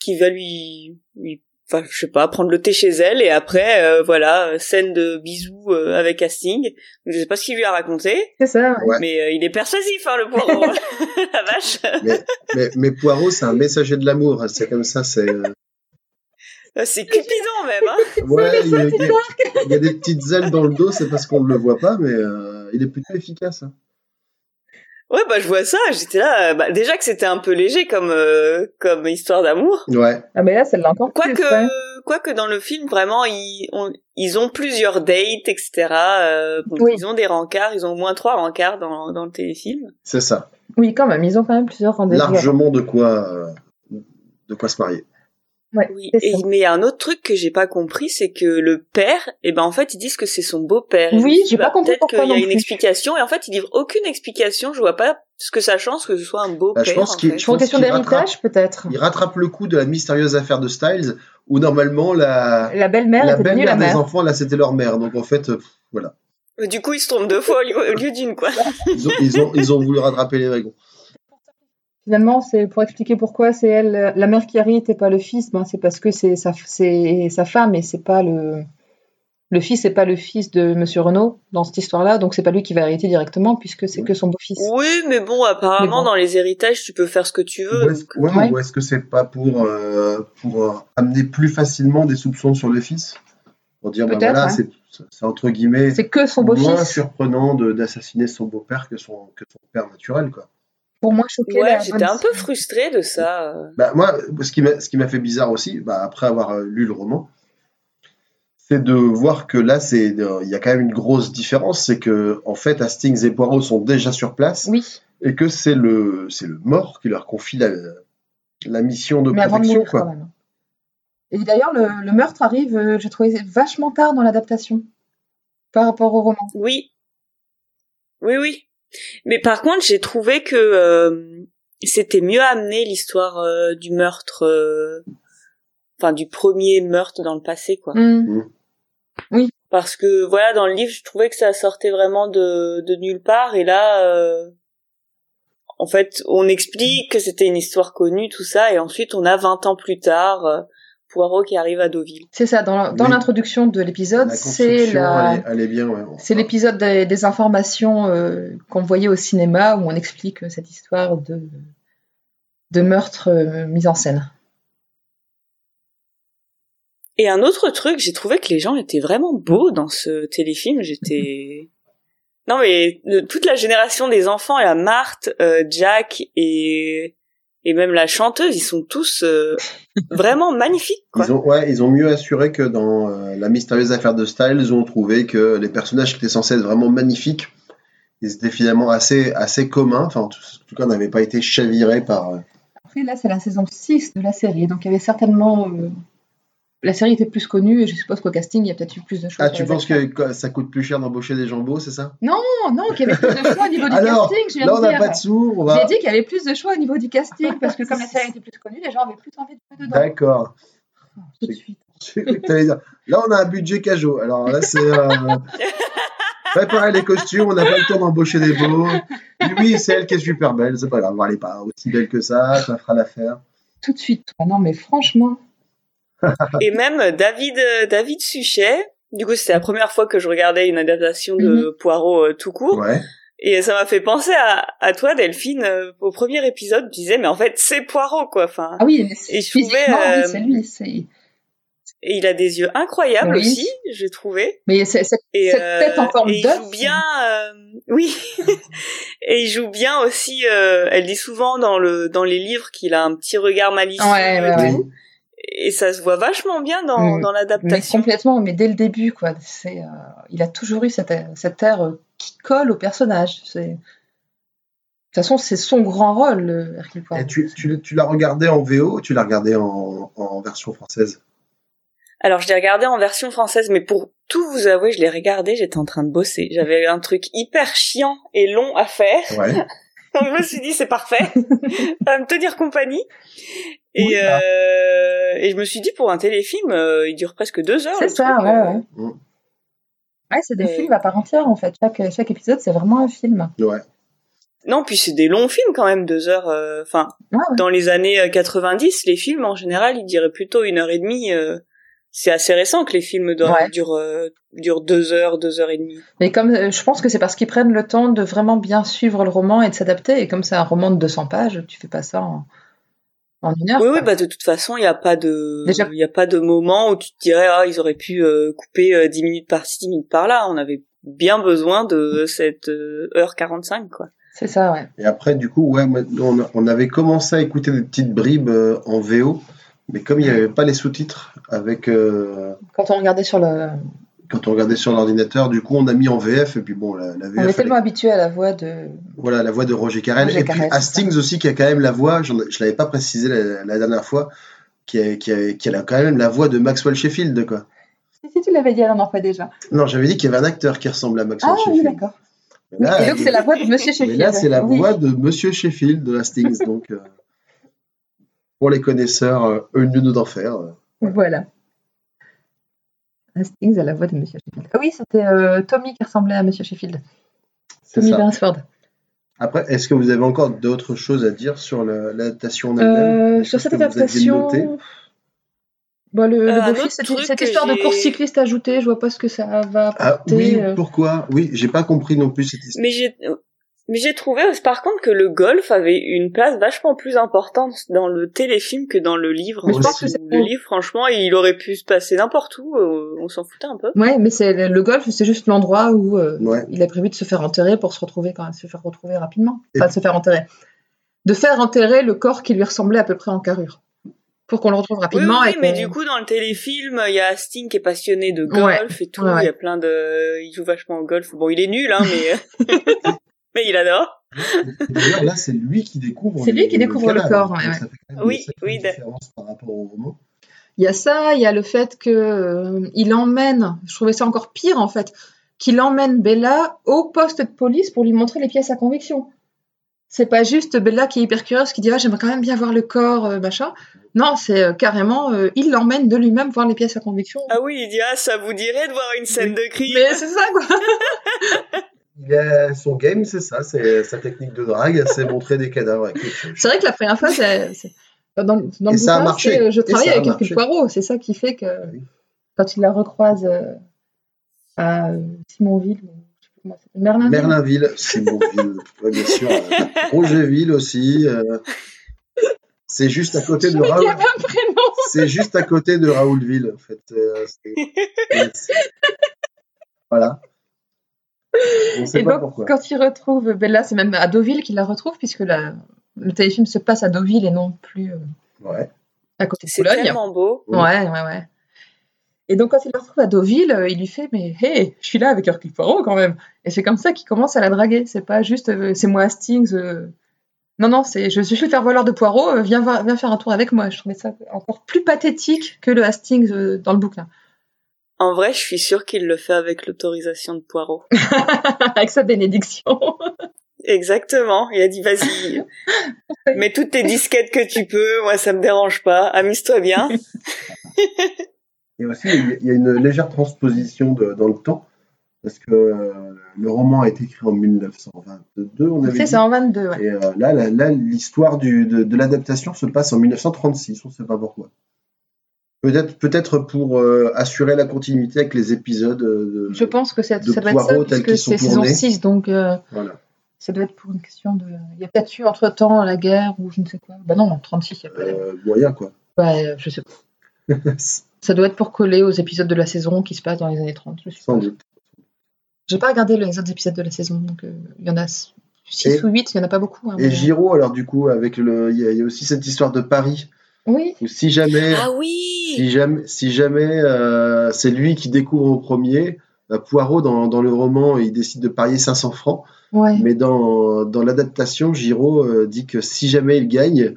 qui va lui, lui, enfin, je sais pas, prendre le thé chez elle. Et après, euh, voilà, scène de bisous euh, avec Hastings. Je sais pas ce qu'il lui a raconté,
C'est ça. ouais.
Mais euh, il est persuasif, hein, le Poirot. La vache.
Mais, mais, mais Poirot, c'est un messager de l'amour. C'est comme ça. C'est euh,
C'est cupidon même. Hein.
ouais. Il y, a, il y a- il y a des petites ailes dans le dos. C'est parce qu'on ne le voit pas, mais euh, il est plutôt efficace. hein.
Ouais, bah je vois ça. J'étais là. Bah, déjà que c'était un peu léger comme euh, comme histoire d'amour.
Ouais.
Ah, mais là, celle-là encore plus.
Quoique,
ouais.
quoique dans le film, vraiment, ils ont, ils ont plusieurs dates, etc. Euh,
Oui.
Ils ont des rencarts. Ils ont au moins trois rencarts dans, dans le téléfilm.
C'est ça.
Oui, quand même, ils ont quand même plusieurs rendez-vous.
Largement de quoi, euh, de quoi se marier.
Ouais,
Oui. Et, mais il y a un autre truc que j'ai pas compris, c'est que le père, eh ben en fait, ils disent que c'est son beau-père. Et
Oui, j'ai pas
bah,
compris
Peut-être qu'il y a une
plus.
explication. Et en fait, ils livrent aucune explication. Je vois pas ce que ça change que ce soit un beau-père.
Bah, je pense
en
qu'il- pense
question d'héritage, peut-être.
Il rattrape le coup de la mystérieuse affaire de Styles, où normalement la,
La belle-mère
la des
mère.
enfants, là, c'était leur mère. Donc en fait, euh, voilà.
Mais Du coup, ils se trompent deux fois au lieu, au lieu d'une, quoi.
Ils ont, ils ont, ils ont voulu rattraper les wagons.
Finalement, c'est pour expliquer pourquoi c'est elle, la mère qui hérite et pas le fils. Ben, c'est parce que c'est sa, c'est sa femme et c'est pas le, le fils, c'est pas le fils de Monsieur Renault dans cette histoire-là. Donc c'est pas lui qui va hériter directement puisque c'est que son beau-fils.
Oui, mais bon, apparemment,
Mais bon.
dans les héritages, tu peux faire ce que tu veux.
Ou est-ce
donc,
ouais,
Ouais.
ou est-ce que c'est pas pour, euh, pour euh, amener plus facilement des soupçons sur le fils? Pour dire, bah voilà,
ouais.
c'est c'est entre guillemets
C'est que son
moins
beau-fils
surprenant de- d'assassiner son beau-père que son, que son père naturel, quoi.
Pour moins choquer
Ouais, j'étais un peu frustrée de ça.
Bah, moi, ce qui m'a ce qui m'a fait bizarre aussi, bah, après avoir euh, lu le roman, c'est de voir que là, c'est euh, il y a quand même une grosse différence, c'est que en fait, Hastings et Poirot sont déjà sur place
Oui,
et que c'est le c'est le mort qui leur confie la, la mission de
mais avant de
protection,
mourir
quoi.
quand même. Et d'ailleurs, le, le meurtre arrive, euh, j'ai trouvé vachement tard dans l'adaptation par rapport au roman.
Oui. Oui, oui. Mais par contre, j'ai trouvé que euh, c'était mieux amené l'histoire euh, du meurtre, euh, enfin du premier meurtre dans le passé, quoi.
Hmm.
Parce que voilà, dans le livre, je trouvais que ça sortait vraiment de, de nulle part, et là, euh, en fait, on explique que c'était une histoire connue, tout ça, et ensuite on a 20 ans plus tard euh, Poirot qui arrive à Deauville.
C'est ça, dans, dans
Oui.
l'introduction de l'épisode, c'est
construction,
la,
elle, est, elle est bien. Ouais.
C'est l'épisode des, des informations euh, qu'on voyait au cinéma où on explique euh, cette histoire de, de meurtre euh, mis en scène.
Et un autre truc, j'ai trouvé que les gens étaient vraiment beaux dans ce téléfilm. J'étais non mais de- toute la génération des enfants, la Marthe, euh, Jack et et même la chanteuse, ils sont tous euh, vraiment magnifiques. Quoi.
Ils ont, ouais, ils ont mieux assuré que dans euh, la mystérieuse affaire de Styles, ils ont trouvé que les personnages qui étaient censés être vraiment magnifiques, ils étaient finalement assez, assez communs. Enfin, en tout en tout cas, on n'avait pas été chavirés par. euh,
Après, là, c'est la saison 6 de la série, donc il y avait certainement... La série était plus connue et je suppose qu'au casting, il y a peut-être eu plus de choses.
Ah, tu penses que ça coûte plus cher d'embaucher des jambos, c'est ça?
Non, non, qu'il y avait plus de choix au niveau du
Alors,
casting, je viens
Là, on n'a
dire.
pas de sous, on va.
J'ai dit qu'il y avait plus de choix au niveau du casting, parce que comme la série était plus connue, les gens avaient plus envie de jouer dedans.
D'accord.
Tout de suite.
Là, on a un budget cajot. Alors là, c'est. euh, Préparer les costumes, on n'a pas le temps d'embaucher des beaux. Oui, Oui, c'est elle qui est super belle, c'est pas grave, elle n'est pas aussi belle que ça, ça fera l'affaire.
Tout de suite. Ah non, mais franchement...
Et même David euh, David Suchet. Du coup, c'était la première fois que je regardais une adaptation de Poirot euh, tout court.
Ouais.
Et ça m'a fait penser à, à toi, Delphine, euh, au premier épisode, tu disais, mais en fait, c'est Poirot, quoi. Enfin,
Ah oui, mais c'est-
Et je trouvais,
physiquement, oui,
euh,
c'est lui. c'est-
et il a des yeux incroyables
Oui.
aussi, j'ai trouvé.
Mais c'est-
Et,
cette
euh,
tête en forme
et il
d'œuf.
joue bien, euh, oui. et il joue bien aussi. euh, elle dit souvent dans le dans les livres qu'il a un petit regard malicieux.
Ouais, ouais, ouais.
Et ça se voit vachement bien dans,
Mm.
dans
Mais
l'adaptation.
complètement, mais dès le début, quoi. C'est, euh, il a toujours eu cet, cet air euh, qui colle au personnage. C'est... De toute façon, c'est son grand rôle, le Hercule Poirot.
Et tu, tu, tu l'as regardé en VO ou tu l'as regardé en, en version française?
Alors, je l'ai regardé en version française, mais pour tout vous avouer, je l'ai regardé, j'étais en train de bosser. J'avais un truc hyper chiant et long à faire.
Ouais.
Donc, je me suis dit, c'est parfait. Ça va me tenir compagnie. Et,
Oui, bah.
euh, et je me suis dit, pour un téléfilm, euh, il dure presque deux heures.
C'est ça,
truc,
ouais, ouais.
Mm.
Ouais, c'est des
Ouais.
films à part entière, en fait. Chaque, chaque épisode, c'est vraiment un film.
Ouais.
Non, puis c'est des longs films quand même, deux heures. euh, Enfin,
Ouais, ouais.
dans les années euh, 90, les films, en général, ils diraient plutôt une heure et demie. euh, c'est assez récent que les films durent,
Ouais.
durent, durent deux heures, deux heures et demie.
Mais comme je pense que c'est parce qu'ils prennent le temps de vraiment bien suivre le roman et de s'adapter. Et comme c'est un roman de 200 pages, tu fais pas ça en, en une heure.
Oui,
quoi.
oui, bah de toute façon, il n'y a pas de,
Déjà-
il y a pas de moment où tu te dirais, ah, ils auraient pu euh, couper euh, 10 minutes par-ci, 10 minutes par-là. On avait bien besoin de cette euh, heure 45, quoi.
C'est ça, ouais.
Et après, du coup, ouais, on, a- on avait commencé à écouter des petites bribes euh, en VO, mais comme il n'y avait pas les sous-titres avec euh,
Quand on regardait sur le.
Quand on regardait sur l'ordinateur, du coup, on a mis en VF et puis bon, la, la
On
VF,
est tellement
elle-
habitué à la voix de.
voilà, la voix de Roger Carrel
Roger
et puis
Carrel,
Hastings aussi qui a quand même la voix. Je l'avais pas précisé la, la dernière fois, qui a, qui, a, qui a quand même la voix de Maxwell Sheffield, quoi.
Si, si, tu l'avais dit la dernière fois déjà.
Non, j'avais dit qu'il y avait un acteur qui ressemble à Maxwell
Ah oui,
Sheffield.
d'accord.
Là,
Et donc, c'est la voix de Monsieur Sheffield.
là, c'est la
Oui.
voix de Monsieur Sheffield de Hastings. donc, euh, pour les connaisseurs, euh, d'enfer. euh,
Voilà. Hastings a la voix de Monsieur Sheffield. Ah oui, c'était euh, Tommy qui ressemblait à Monsieur Sheffield.
C'est
Tommy. Beresford.
Après, est-ce que vous avez encore d'autres choses à dire sur l'adaptation en elle-même?
Euh,
Des
sur cette adaptation. Bah, le,
Euh,
cette,
truc
cette
que
histoire de course cycliste ajoutée, je vois pas ce que ça va
Ah
apporter.
oui,
euh.
pourquoi? Oui, j'ai pas compris non plus cette histoire.
Mais j'ai mais j'ai trouvé par contre que le golf avait une place vachement plus importante dans le téléfilm que dans le livre.
Mais je
pense
que c'est
le livre, franchement, il aurait pu se passer n'importe où. euh, On s'en foutait un peu.
Ouais, mais c'est le, golf, c'est juste l'endroit où euh,
Ouais.
il a prévu de se faire enterrer pour se retrouver quand même, se faire retrouver rapidement.
Et-
Enfin, de se faire enterrer. De faire enterrer le corps qui lui ressemblait à peu près en carrure. Pour qu'on le retrouve rapidement.
oui, mais du coup, dans le téléfilm, il y a Asting qui est passionné de golf
Ouais.
et tout.
Ouais, ouais.
Il y a plein de, il joue vachement au golf. Bon, il est nul, hein, mais mais il adore.
D'ailleurs, là, c'est lui qui découvre.
C'est lui qui découvre le corps, ouais,
Donc,
ouais.
ça fait quand même
Oui, oui,
différence par rapport au roman.
Il y a ça, il y a le fait que euh, il emmène, je trouvais ça encore pire en fait, qu'il emmène Bella au poste de police pour lui montrer les pièces à conviction. C'est pas juste Bella qui est hyper curieuse, qui dit ah j'aimerais quand même bien voir le corps, euh, machin. Non, c'est euh, carrément, euh, il l'emmène de lui-même voir les pièces à conviction.
Ah oui, il dit ah ça vous dirait de voir une scène de crime.
Mais c'est ça quoi.
Il a son game, c'est ça, c'est sa technique de drague, c'est montrer des cadavres.
C'est vrai que la première fois, c'est, dans, le- dans le bouquin,
marché.
c'est, euh, je travaille avec Hercule. Poirot, c'est ça qui fait que
oui.
quand il la recroise euh, à euh, Simonville, Merlinville.
Merlinville, Simonville, ouais, bien sûr. Rogerville aussi. euh, c'est juste à côté de Raoul. C'est juste à côté de Raoulville, en fait. euh, voilà.
Et donc,
pourquoi.
quand il retrouve Bella, c'est même à Deauville qu'il la retrouve, puisque la- le téléfilm se passe à Deauville et non plus euh,
Ouais.
à côté de
C'est
Boulogne.
tellement beau.
Ouais, ouais, ouais. Et donc, quand il la retrouve à Deauville, euh, il lui fait Mais hé, je suis là avec Hercule Poirot quand même. Et c'est comme ça qu'il commence à la draguer. C'est pas juste euh, C'est moi Hastings. euh. Non, non, c'est je suis le faire voleur de Poirot, viens, voir- viens faire un tour avec moi. Je trouvais ça encore plus pathétique que le Hastings euh, dans le bouquin.
En vrai, je suis sûre qu'il le fait avec l'autorisation de Poirot.
avec sa bénédiction.
Exactement. Il a dit vas-y, mets toutes tes disquettes que tu peux. Moi, ça me dérange pas. Amuse-toi bien.
Et aussi, il y a- une légère transposition de- dans le temps, parce que euh, le roman a été écrit en 1922, on avait
C'est ça, en 22, ouais.
Et euh, là, là, là, l'histoire du- de, de l'adaptation se passe en 1936, on ne sait pas pourquoi. Peut-être peut-être pour euh, assurer la continuité avec les épisodes euh, de...
Je pense que ça,
de
ça doit être ça, puisque c'est saison
tournés.
6, donc euh,
Voilà.
ça doit être pour une question de. Il y a peut-être eu entre temps la guerre ou je ne sais quoi. Bah non, en 36, il n'y a pas.
Euh, moyen, quoi.
Ouais, je sais pas. Ça doit être pour coller aux épisodes de la saison qui se passent dans les années 30. Je suis
Sans doute.
J'ai pas regardé les autres épisodes de la saison, donc il y en a 6
Et-
ou 8, il y en a pas beaucoup. hein,
Et
mais-
Giro, alors du coup, avec le, il y, a- il y a aussi cette histoire de Paris,
Oui,
où si jamais,
Ah oui.
si jamais, si jamais euh, c'est lui qui découvre au premier, bah, Poirot dans, dans le roman, il décide de parier 500 francs,
ouais.
mais dans, dans l'adaptation, Giro euh, dit que si jamais il gagne,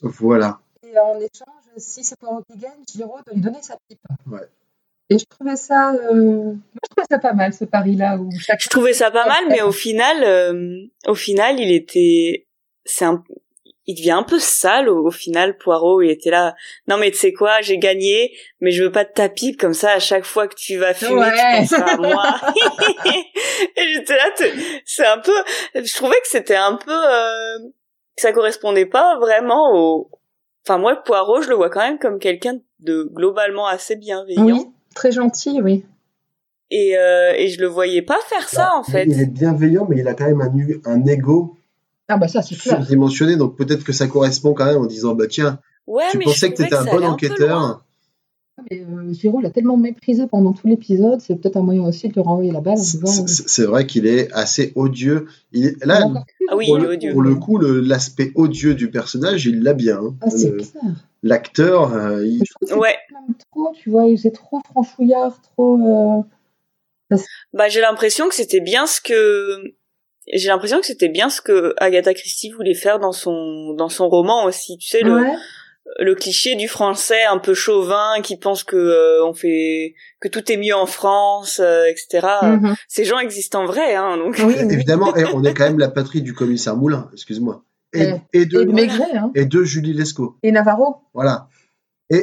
voilà.
Et en échange, si c'est Poirot qui gagne, Giro doit lui donner sa pipe.
Ouais.
Et je trouvais ça, euh, moi, je trouvais ça pas mal ce pari-là où chaque.
Je trouvais ça pas mal, mais au final, euh, au final, il était, c'est un, il devient un peu sale au, au final. Poirot, il était là. Non mais tu sais quoi, j'ai gagné, mais je veux pas de ta pipe comme ça. À chaque fois que tu vas fumer,
Ouais.
tu penseras à moi. Et j'étais là, c'est un peu. Je trouvais que c'était un peu, euh, que ça correspondait pas vraiment au. Enfin moi, Poirot, je le vois quand même comme quelqu'un de globalement assez bienveillant.
Oui, très gentil, oui.
Et, euh, et je le voyais pas faire ça en fait.
Il est bienveillant, mais il a quand même un, un ego
Ah bah ça, c'est clair.
surdimensionné, donc peut-être que ça correspond quand même en disant, bah tiens,
Ouais,
tu
mais
pensais que tu étais
trouvais
un bon enquêteur,
mais euh, Giro l'a tellement méprisé pendant tout l'épisode, c'est peut-être un moyen aussi de lui renvoyer la balle en
C'est
disant.
c'est- c'est vrai qu'il est assez odieux. Il est,
euh,
là.
Ah oui,
pour,
il est
le,
odieux.
pour le coup, le- l'aspect odieux du personnage, il l'a bien. hein.
Ah, c'est
Le-
clair.
L'acteur, euh, il-
Je
Ouais.
même trop, tu vois, il faisait trop franchouillard, trop. euh,
Bah, j'ai l'impression que c'était bien ce que j'ai l'impression que c'était bien ce que Agatha Christie voulait faire dans son dans son roman aussi. Tu sais le
Ouais.
le cliché du français un peu chauvin qui pense que euh, on fait que tout est mieux en France, euh, etc.
Mhm.
Ces gens existent en vrai, hein. Donc
Oui,
évidemment, et on est quand même la patrie du commissaire Moulin, excuse-moi. Et, et de,
Et de Maigret, hein.
et de Julie Lescaut.
Et Navarro.
Voilà.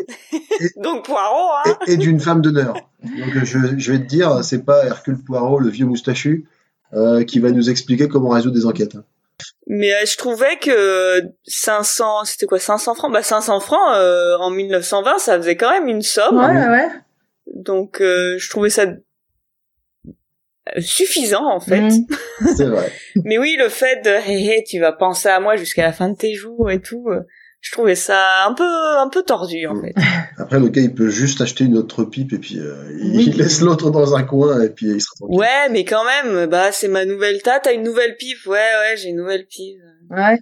donc Poirot, hein.
Et, et d'une femme d'honneur. Donc je, je vais te dire, c'est pas Hercule Poirot, le vieux moustachu, euh, qui va nous expliquer comment résoudre des enquêtes. hein.
Mais euh, je trouvais que 500, c'était quoi 500 francs? Bah 500 francs euh, en 1920, ça faisait quand même une somme.
Ouais, ouais, ouais.
Donc euh, je trouvais ça euh, suffisant en fait.
Mhm.
C'est vrai.
Mais oui, le fait de hé hé, tu vas penser à moi jusqu'à la fin de tes jours et tout, euh, je trouvais ça un peu un peu tordu en fait.
Après, le gars, il peut juste acheter une autre pipe et puis euh, il
Oui.
laisse l'autre dans un coin et puis il sera tranquille.
Ouais, mais quand même, bah c'est ma nouvelle tâte, t'as une nouvelle pipe. Ouais, ouais, j'ai une nouvelle pipe.
Ouais.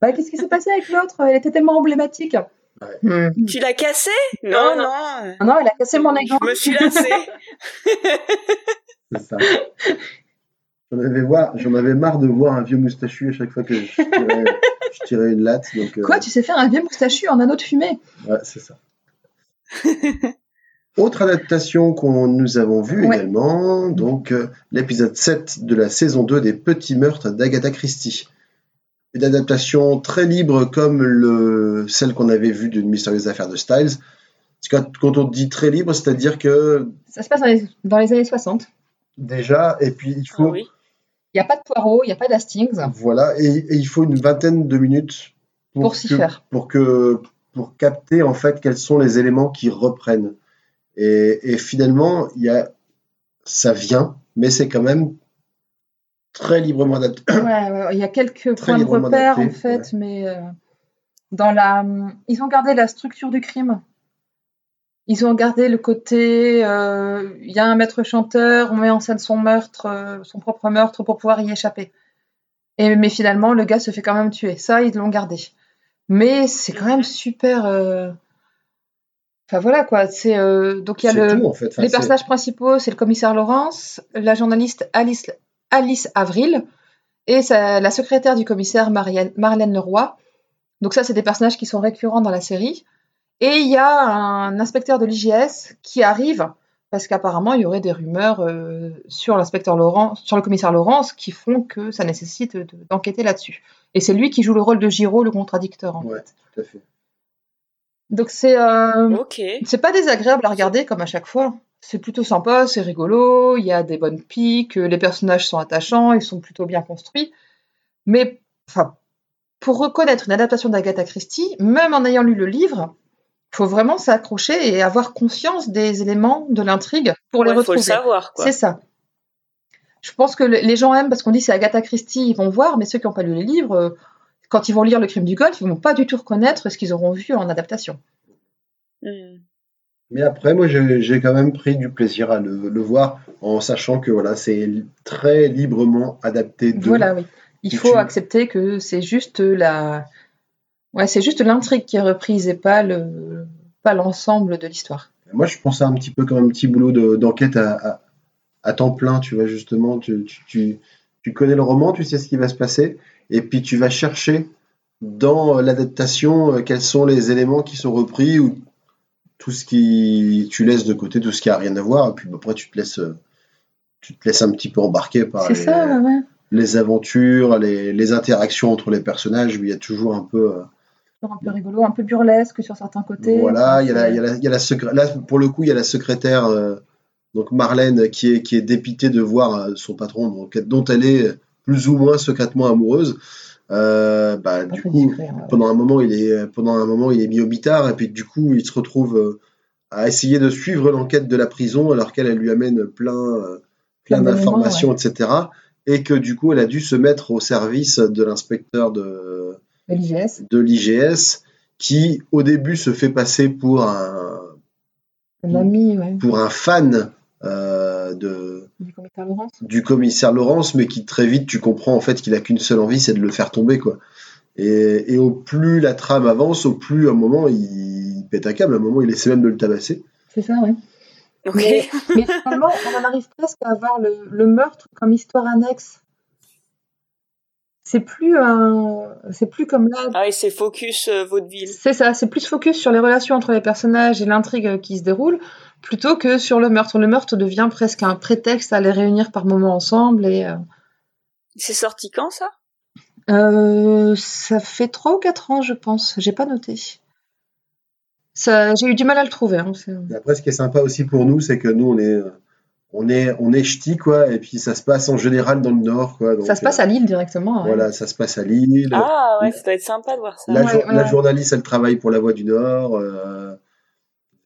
Bah, qu'est-ce qui s'est passé avec l'autre? Elle était tellement emblématique. Hmm.
Tu l'as cassé
Non,
Non, non.
Non, elle a cassé mon exemple.
Je me suis lassée.
C'est ça. J'en avais, voir- j'en avais marre de voir un vieux moustachu à chaque fois que je tirais, je tirais une latte. Donc, euh,
Quoi, tu sais faire un vieux moustachu en anneau de fumée?
Ouais, c'est ça. Autre adaptation qu'on nous avons vue
Ouais.
également, donc euh, l'épisode 7 de la saison 2 des Petits Meurtres d'Agatha Christie. Une adaptation très libre comme le, celle qu'on avait vue d'une mystérieuse affaire de Styles. Quand, quand on dit très libre, c'est-à-dire que
Ça se passe dans les, dans les années 60.
déjà, et puis il
Ah
faut,
oui.
Il n'y a pas de Poirot, il n'y a pas d'Hastings.
voilà, et, et il faut une vingtaine de minutes
Pour s'y faire.
pour que pour capter en fait quels sont les éléments qui reprennent. Et, et finalement, il y a ça vient, mais c'est quand même très librement adapté.
Ouais, ouais, ouais, il y a quelques
Très
points de repère en fait, mais euh, dans la, ils ont gardé la structure du crime. Ils ont gardé le côté, euh, il y a un maître chanteur, on met en scène son meurtre, euh, son propre meurtre pour pouvoir y échapper. Et mais finalement, le gars se fait quand même tuer. Ça, ils l'ont gardé. Mais c'est quand même super. euh, Enfin voilà quoi. C'est euh, donc il y a le,
tout en fait. Enfin,
les personnages principaux, c'est le commissaire Laurence, la journaliste Alice, Alice Avril et sa- la secrétaire du commissaire Marianne- Marlène Leroy. Donc ça, c'est des personnages qui sont récurrents dans la série. Et il y a un inspecteur de l'IGS qui arrive parce qu'apparemment il y aurait des rumeurs euh, sur l'inspecteur Laurence, sur le commissaire Laurence, qui font que ça nécessite de- d'enquêter là-dessus. Et c'est lui qui joue le rôle de Giraud, le contradicteur. En
Ouais,
fait.
tout à fait.
Donc c'est euh,
Ok.
c'est pas désagréable à regarder comme à chaque fois. C'est plutôt sympa, c'est rigolo, il y a des bonnes piques, les personnages sont attachants, ils sont plutôt bien construits. Mais enfin, pour reconnaître une adaptation d'Agatha Christie, même en ayant lu le livre, faut vraiment s'accrocher et avoir conscience des éléments de l'intrigue pour les
Ouais, faut le
retrouver.
savoir quoi.
C'est ça. Je pense que le- les gens aiment parce qu'on dit c'est Agatha Christie, ils vont voir, mais ceux qui n'ont pas lu les livres, euh, quand ils vont lire Le crime du Golfe, ils vont pas du tout reconnaître ce qu'ils auront vu en adaptation.
Hmm.
Mais après, moi, j'ai quand même pris du plaisir à le, le voir en sachant que voilà, c'est très librement adapté de.
Voilà, oui. Il faut
tu-
accepter que c'est juste la, ouais, c'est juste l'intrigue qui est reprise et pas le, pas l'ensemble de l'histoire.
Moi, je pense à un petit peu comme un petit boulot de- d'enquête à, à, à temps plein, tu vois, justement. Tu, tu, tu, tu connais le roman, tu sais ce qui va se passer, et puis tu vas chercher dans l'adaptation euh, quels sont les éléments qui sont repris ou tout ce qui. Tu laisses de côté tout ce qui a rien à voir, et puis bah, après, tu te laisses. euh, Tu te laisses un petit peu embarquer par les,
ça, ouais, ouais.
les aventures, les, les interactions entre les personnages, où il y a toujours un peu.
Un peu rigolo, un peu burlesque sur certains côtés.
Voilà, il y a la,
c'est-
il y a la, il y a la secré- là pour le coup il y a la secrétaire euh, donc Marlène qui est qui est dépitée de voir euh, son patron donc, dont elle est plus ou moins secrètement amoureuse. Euh, bah, du coup
discret, ouais.
pendant un moment il est pendant un moment il est mis au bitard et puis du coup il se retrouve euh, à essayer de suivre l'enquête de la prison alors qu'elle elle lui amène plein plein d'informations etc et que du coup elle a dû se mettre au service de l'inspecteur de
De l'IGS.
de l'IGS qui au début se fait passer pour un,
Un ami, ouais.
pour un fan euh, de,
Du commissaire Laurence.
du commissaire Laurence, mais qui très vite tu comprends en fait qu'il a qu'une seule envie, c'est de le faire tomber quoi. Et, et au plus la trame avance, au plus à un moment il, il pète un câble, à un moment il essaie même de le tabasser.
C'est ça, ouais.
Ok.
Mais, mais finalement, on en arrive presque à avoir le, le meurtre comme histoire annexe. C'est plus un, c'est plus comme là.
Ah oui, c'est focus euh, vaudeville.
C'est ça, c'est plus focus sur les relations entre les personnages et l'intrigue qui se déroule, plutôt que sur le meurtre. Le meurtre devient presque un prétexte à les réunir par moments ensemble et euh,
C'est sorti quand ça?
Euh, ça fait trois ou quatre ans, je pense. J'ai pas noté. Ça, j'ai eu du mal à le trouver. hein,
Et après, ce qui est sympa aussi pour nous, c'est que nous on est euh, on est on est ch'ti quoi, et puis ça se passe en général dans le nord quoi. Donc,
ça se passe à Lille directement. ouais.
Voilà, ça se passe à Lille.
Ah ouais, ça doit être sympa de voir ça.
La,
Ouais,
jour-
ouais,
la
ouais.
journaliste, elle travaille pour la Voix du Nord. euh,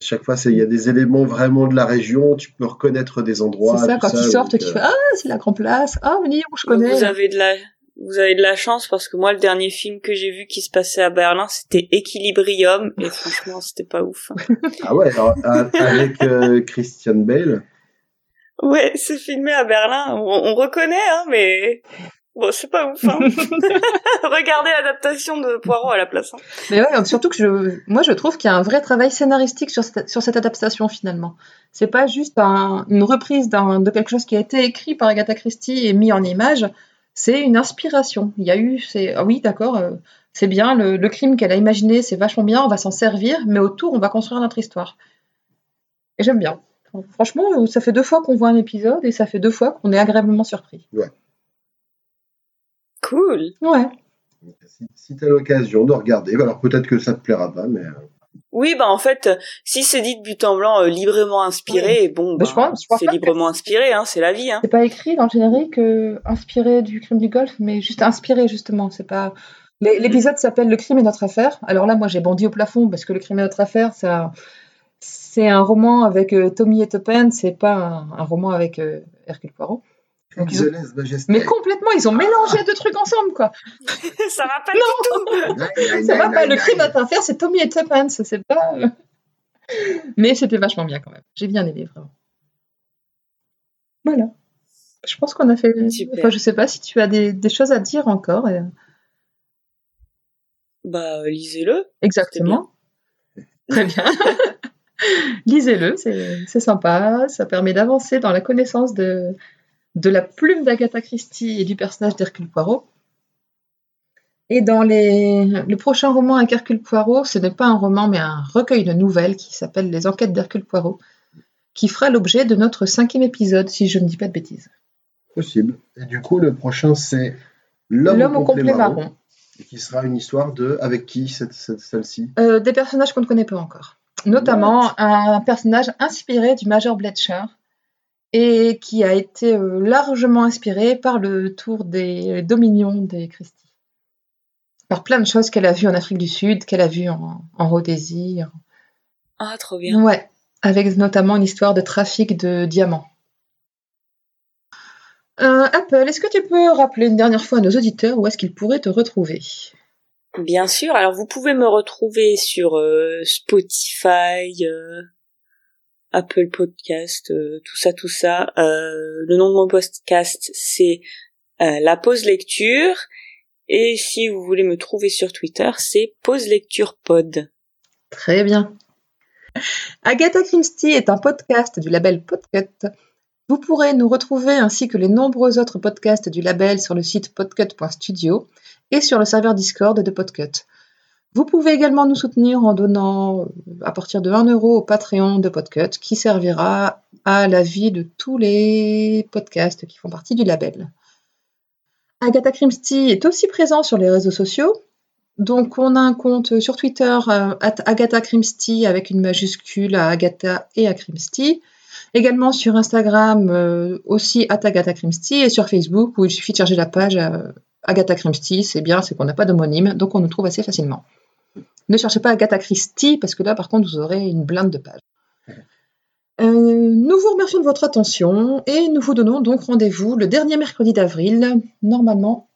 chaque fois, c'est- il y a des éléments vraiment de la région. Tu peux reconnaître des endroits.
C'est ça, quand ils sortent,
donc,
tu
euh,
fais Ah, c'est la Grand Place. Ah, oui, je connais.
Vous avez de la vous avez de la chance parce que moi le dernier film que j'ai vu qui se passait à Berlin c'était Equilibrium et franchement c'était pas ouf.
Ah ouais, alors, avec euh, Christian Bale.
Ouais, c'est filmé à Berlin, on, on reconnaît hein mais bon c'est pas ouf. Hein. Regardez l'adaptation de Poirot à la place. hein.
Mais ouais, surtout que je, moi, je trouve qu'il y a un vrai travail scénaristique sur cette, sur cette adaptation finalement. C'est pas juste un- une reprise d'un- de quelque chose qui a été écrit par Agatha Christie et mis en image. C'est une inspiration. Il y a eu, c'est, ah oui, d'accord, euh, c'est bien, le, le crime qu'elle a imaginé, c'est vachement bien, on va s'en servir, mais autour, on va construire notre histoire. Et j'aime bien. Franchement, ça fait deux fois qu'on voit un épisode et ça fait deux fois qu'on est agréablement surpris.
Cool.
Ouais.
Si, si tu as l'occasion de regarder, alors peut-être que ça te plaira pas, mais euh,
Oui, bah en fait, si c'est dit de but en blanc, euh, librement inspiré, bon,
Bah,
bah, c'est
que-
librement inspiré, hein, c'est la vie. Hein.
C'est pas écrit dans le générique euh, inspiré du crime du golf, mais juste inspiré justement. C'est pas. L'é- L'épisode s'appelle Le crime est notre affaire. Alors là, moi, j'ai bondi au plafond parce que Le crime est notre affaire, un, c'est un roman avec euh, Tommy et Topen, c'est pas un, un roman avec euh, Hercule Poirot. Donc, ils ont-
Excellence, majesté.
Mais complètement, ils ont mélangé deux trucs ensemble, quoi.
Ça va pas du tout.
Ça va pas. Le crime notre affaire, c'est Tommy et c'est pas. euh. Mais c'était vachement bien quand même. J'ai bien aimé vraiment. Voilà. Je pense qu'on a fait.
Super.
Enfin, je sais pas si tu as des, des choses à dire encore. et-
Bah, euh, lisez-le.
Exactement. Très bien. Lisez-le, c'est sympa. Ça permet d'avancer dans la connaissance de, de la plume d'Agatha Christie et du personnage d'Hercule Poirot. Et dans les, le prochain roman avec Hercule Poirot, ce n'est pas un roman, mais un recueil de nouvelles qui s'appelle Les Enquêtes d'Hercule Poirot, qui fera l'objet de notre cinquième épisode, si je ne dis pas de bêtises.
Possible. Et du coup, le prochain, c'est L'homme
au complet
marron,
marron.
et qui sera une histoire de avec qui cette, cette- celle-ci?
Euh, des personnages qu'on ne connaît pas encore. Notamment un personnage inspiré du Major Bletcher et qui a été euh, largement inspiré par le tour des dominions des Christie. Par plein de choses qu'elle a vues en Afrique du Sud, qu'elle a vues en, en Rhodésie.
Ah, trop bien.
Ouais, avec notamment une histoire de trafic de diamants. Euh, Apple, est-ce que tu peux rappeler une dernière fois à nos auditeurs où est-ce qu'ils pourraient te retrouver?
Bien sûr. Alors, vous pouvez me retrouver sur euh, Spotify, euh, Apple Podcast, euh, tout ça, tout ça. Le nom de mon podcast, c'est La Pause Lecture. Et si vous voulez me trouver sur Twitter, c'est Pause Lecture Pod.
Très bien. Agatha Christie est un podcast du label Podcut. Vous pourrez nous retrouver ainsi que les nombreux autres podcasts du label sur le site podcut.studio et sur le serveur Discord de Podcut. Vous pouvez également nous soutenir en donnant euh, à partir de 1 euro au Patreon de Podcut qui servira à la vie de tous les podcasts qui font partie du label. Agatha Christie est aussi présent sur les réseaux sociaux. Donc, on a un compte sur Twitter, euh, at Agatha Christie, avec une majuscule à Agatha et à Christie. Également sur Instagram, euh, aussi at Agatha Christie, et sur Facebook, où il suffit de charger la page euh, Agatha Christie. C'est bien, c'est qu'on n'a pas d'homonyme, donc on nous trouve assez facilement. Ne cherchez pas Agatha Christie, parce que là, par contre, vous aurez une blinde de pages. Euh, nous vous remercions de votre attention et nous vous donnons donc rendez-vous le dernier mercredi d'avril, normalement,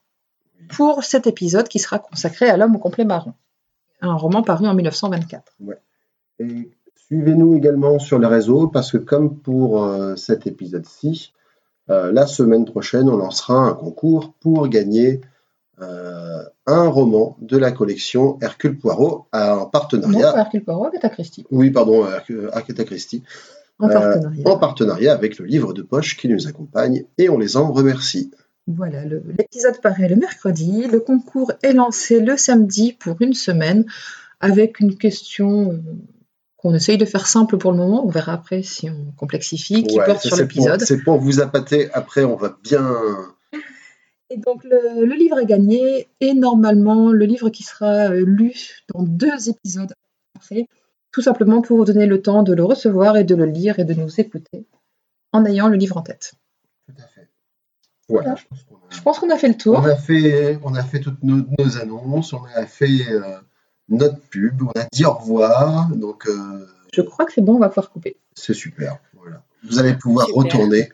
pour cet épisode qui sera consacré à l'homme au complet marron. un roman paru en 1924.
Et suivez-nous également sur les réseaux parce que comme pour euh, cet épisode-ci, euh, la semaine prochaine, on lancera un concours pour gagner euh, un roman de la collection Hercule Poirot à- en
Non,
partenariat.
pas Hercule Poirot, Agatha Christie.
Oui, pardon, Hercule- Agatha Christie.
En partenariat.
En partenariat avec le livre de poche qui nous accompagne et on les en remercie.
Voilà, l'épisode paraît le mercredi. Le concours est lancé le samedi pour une semaine avec une question qu'on essaye de faire simple pour le moment. On verra après si on complexifie, qui
Ouais,
porte sur l'épisode.
C'est pour vous appâter. Après, on va bien.
Et donc le, le livre est gagné et normalement le livre qui sera euh, lu dans deux épisodes après, tout simplement pour vous donner le temps de le recevoir et de le lire et de nous écouter en ayant le livre en tête.
Tout à fait. Voilà.
Voilà.
je pense qu'on a-
fait le tour.
On a fait, on a fait toutes nos, nos annonces, on a fait euh, notre pub, on a dit au revoir, donc euh,
Je crois que c'est bon, on va pouvoir couper.
c'est super. Voilà. Vous allez pouvoir
Super.
retourner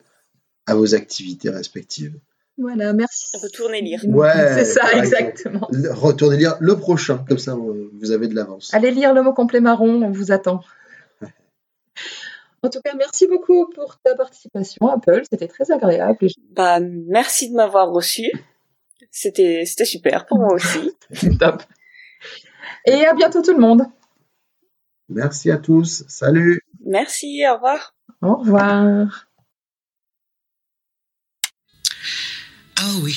à vos activités respectives.
Voilà, merci.
Retournez lire.
Ouais,
c'est ça,
exemple.
exactement.
Le- Retournez lire le prochain, comme ça vous avez de l'avance.
Allez lire le mot complet marron, on vous attend. En tout cas, merci beaucoup pour ta participation, Apple. C'était très agréable.
Bah, merci de m'avoir reçu. C'était, c'était super pour moi aussi.
C'est top. Et à bientôt tout le monde.
Merci à tous. Salut.
Merci, au revoir.
Au revoir.
Ah oui,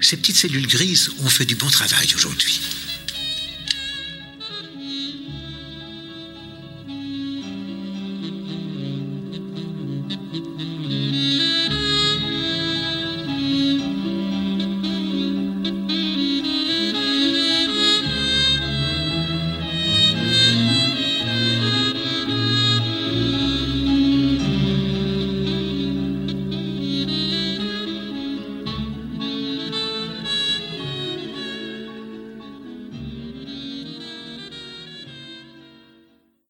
ces petites cellules grises ont fait du bon travail aujourd'hui.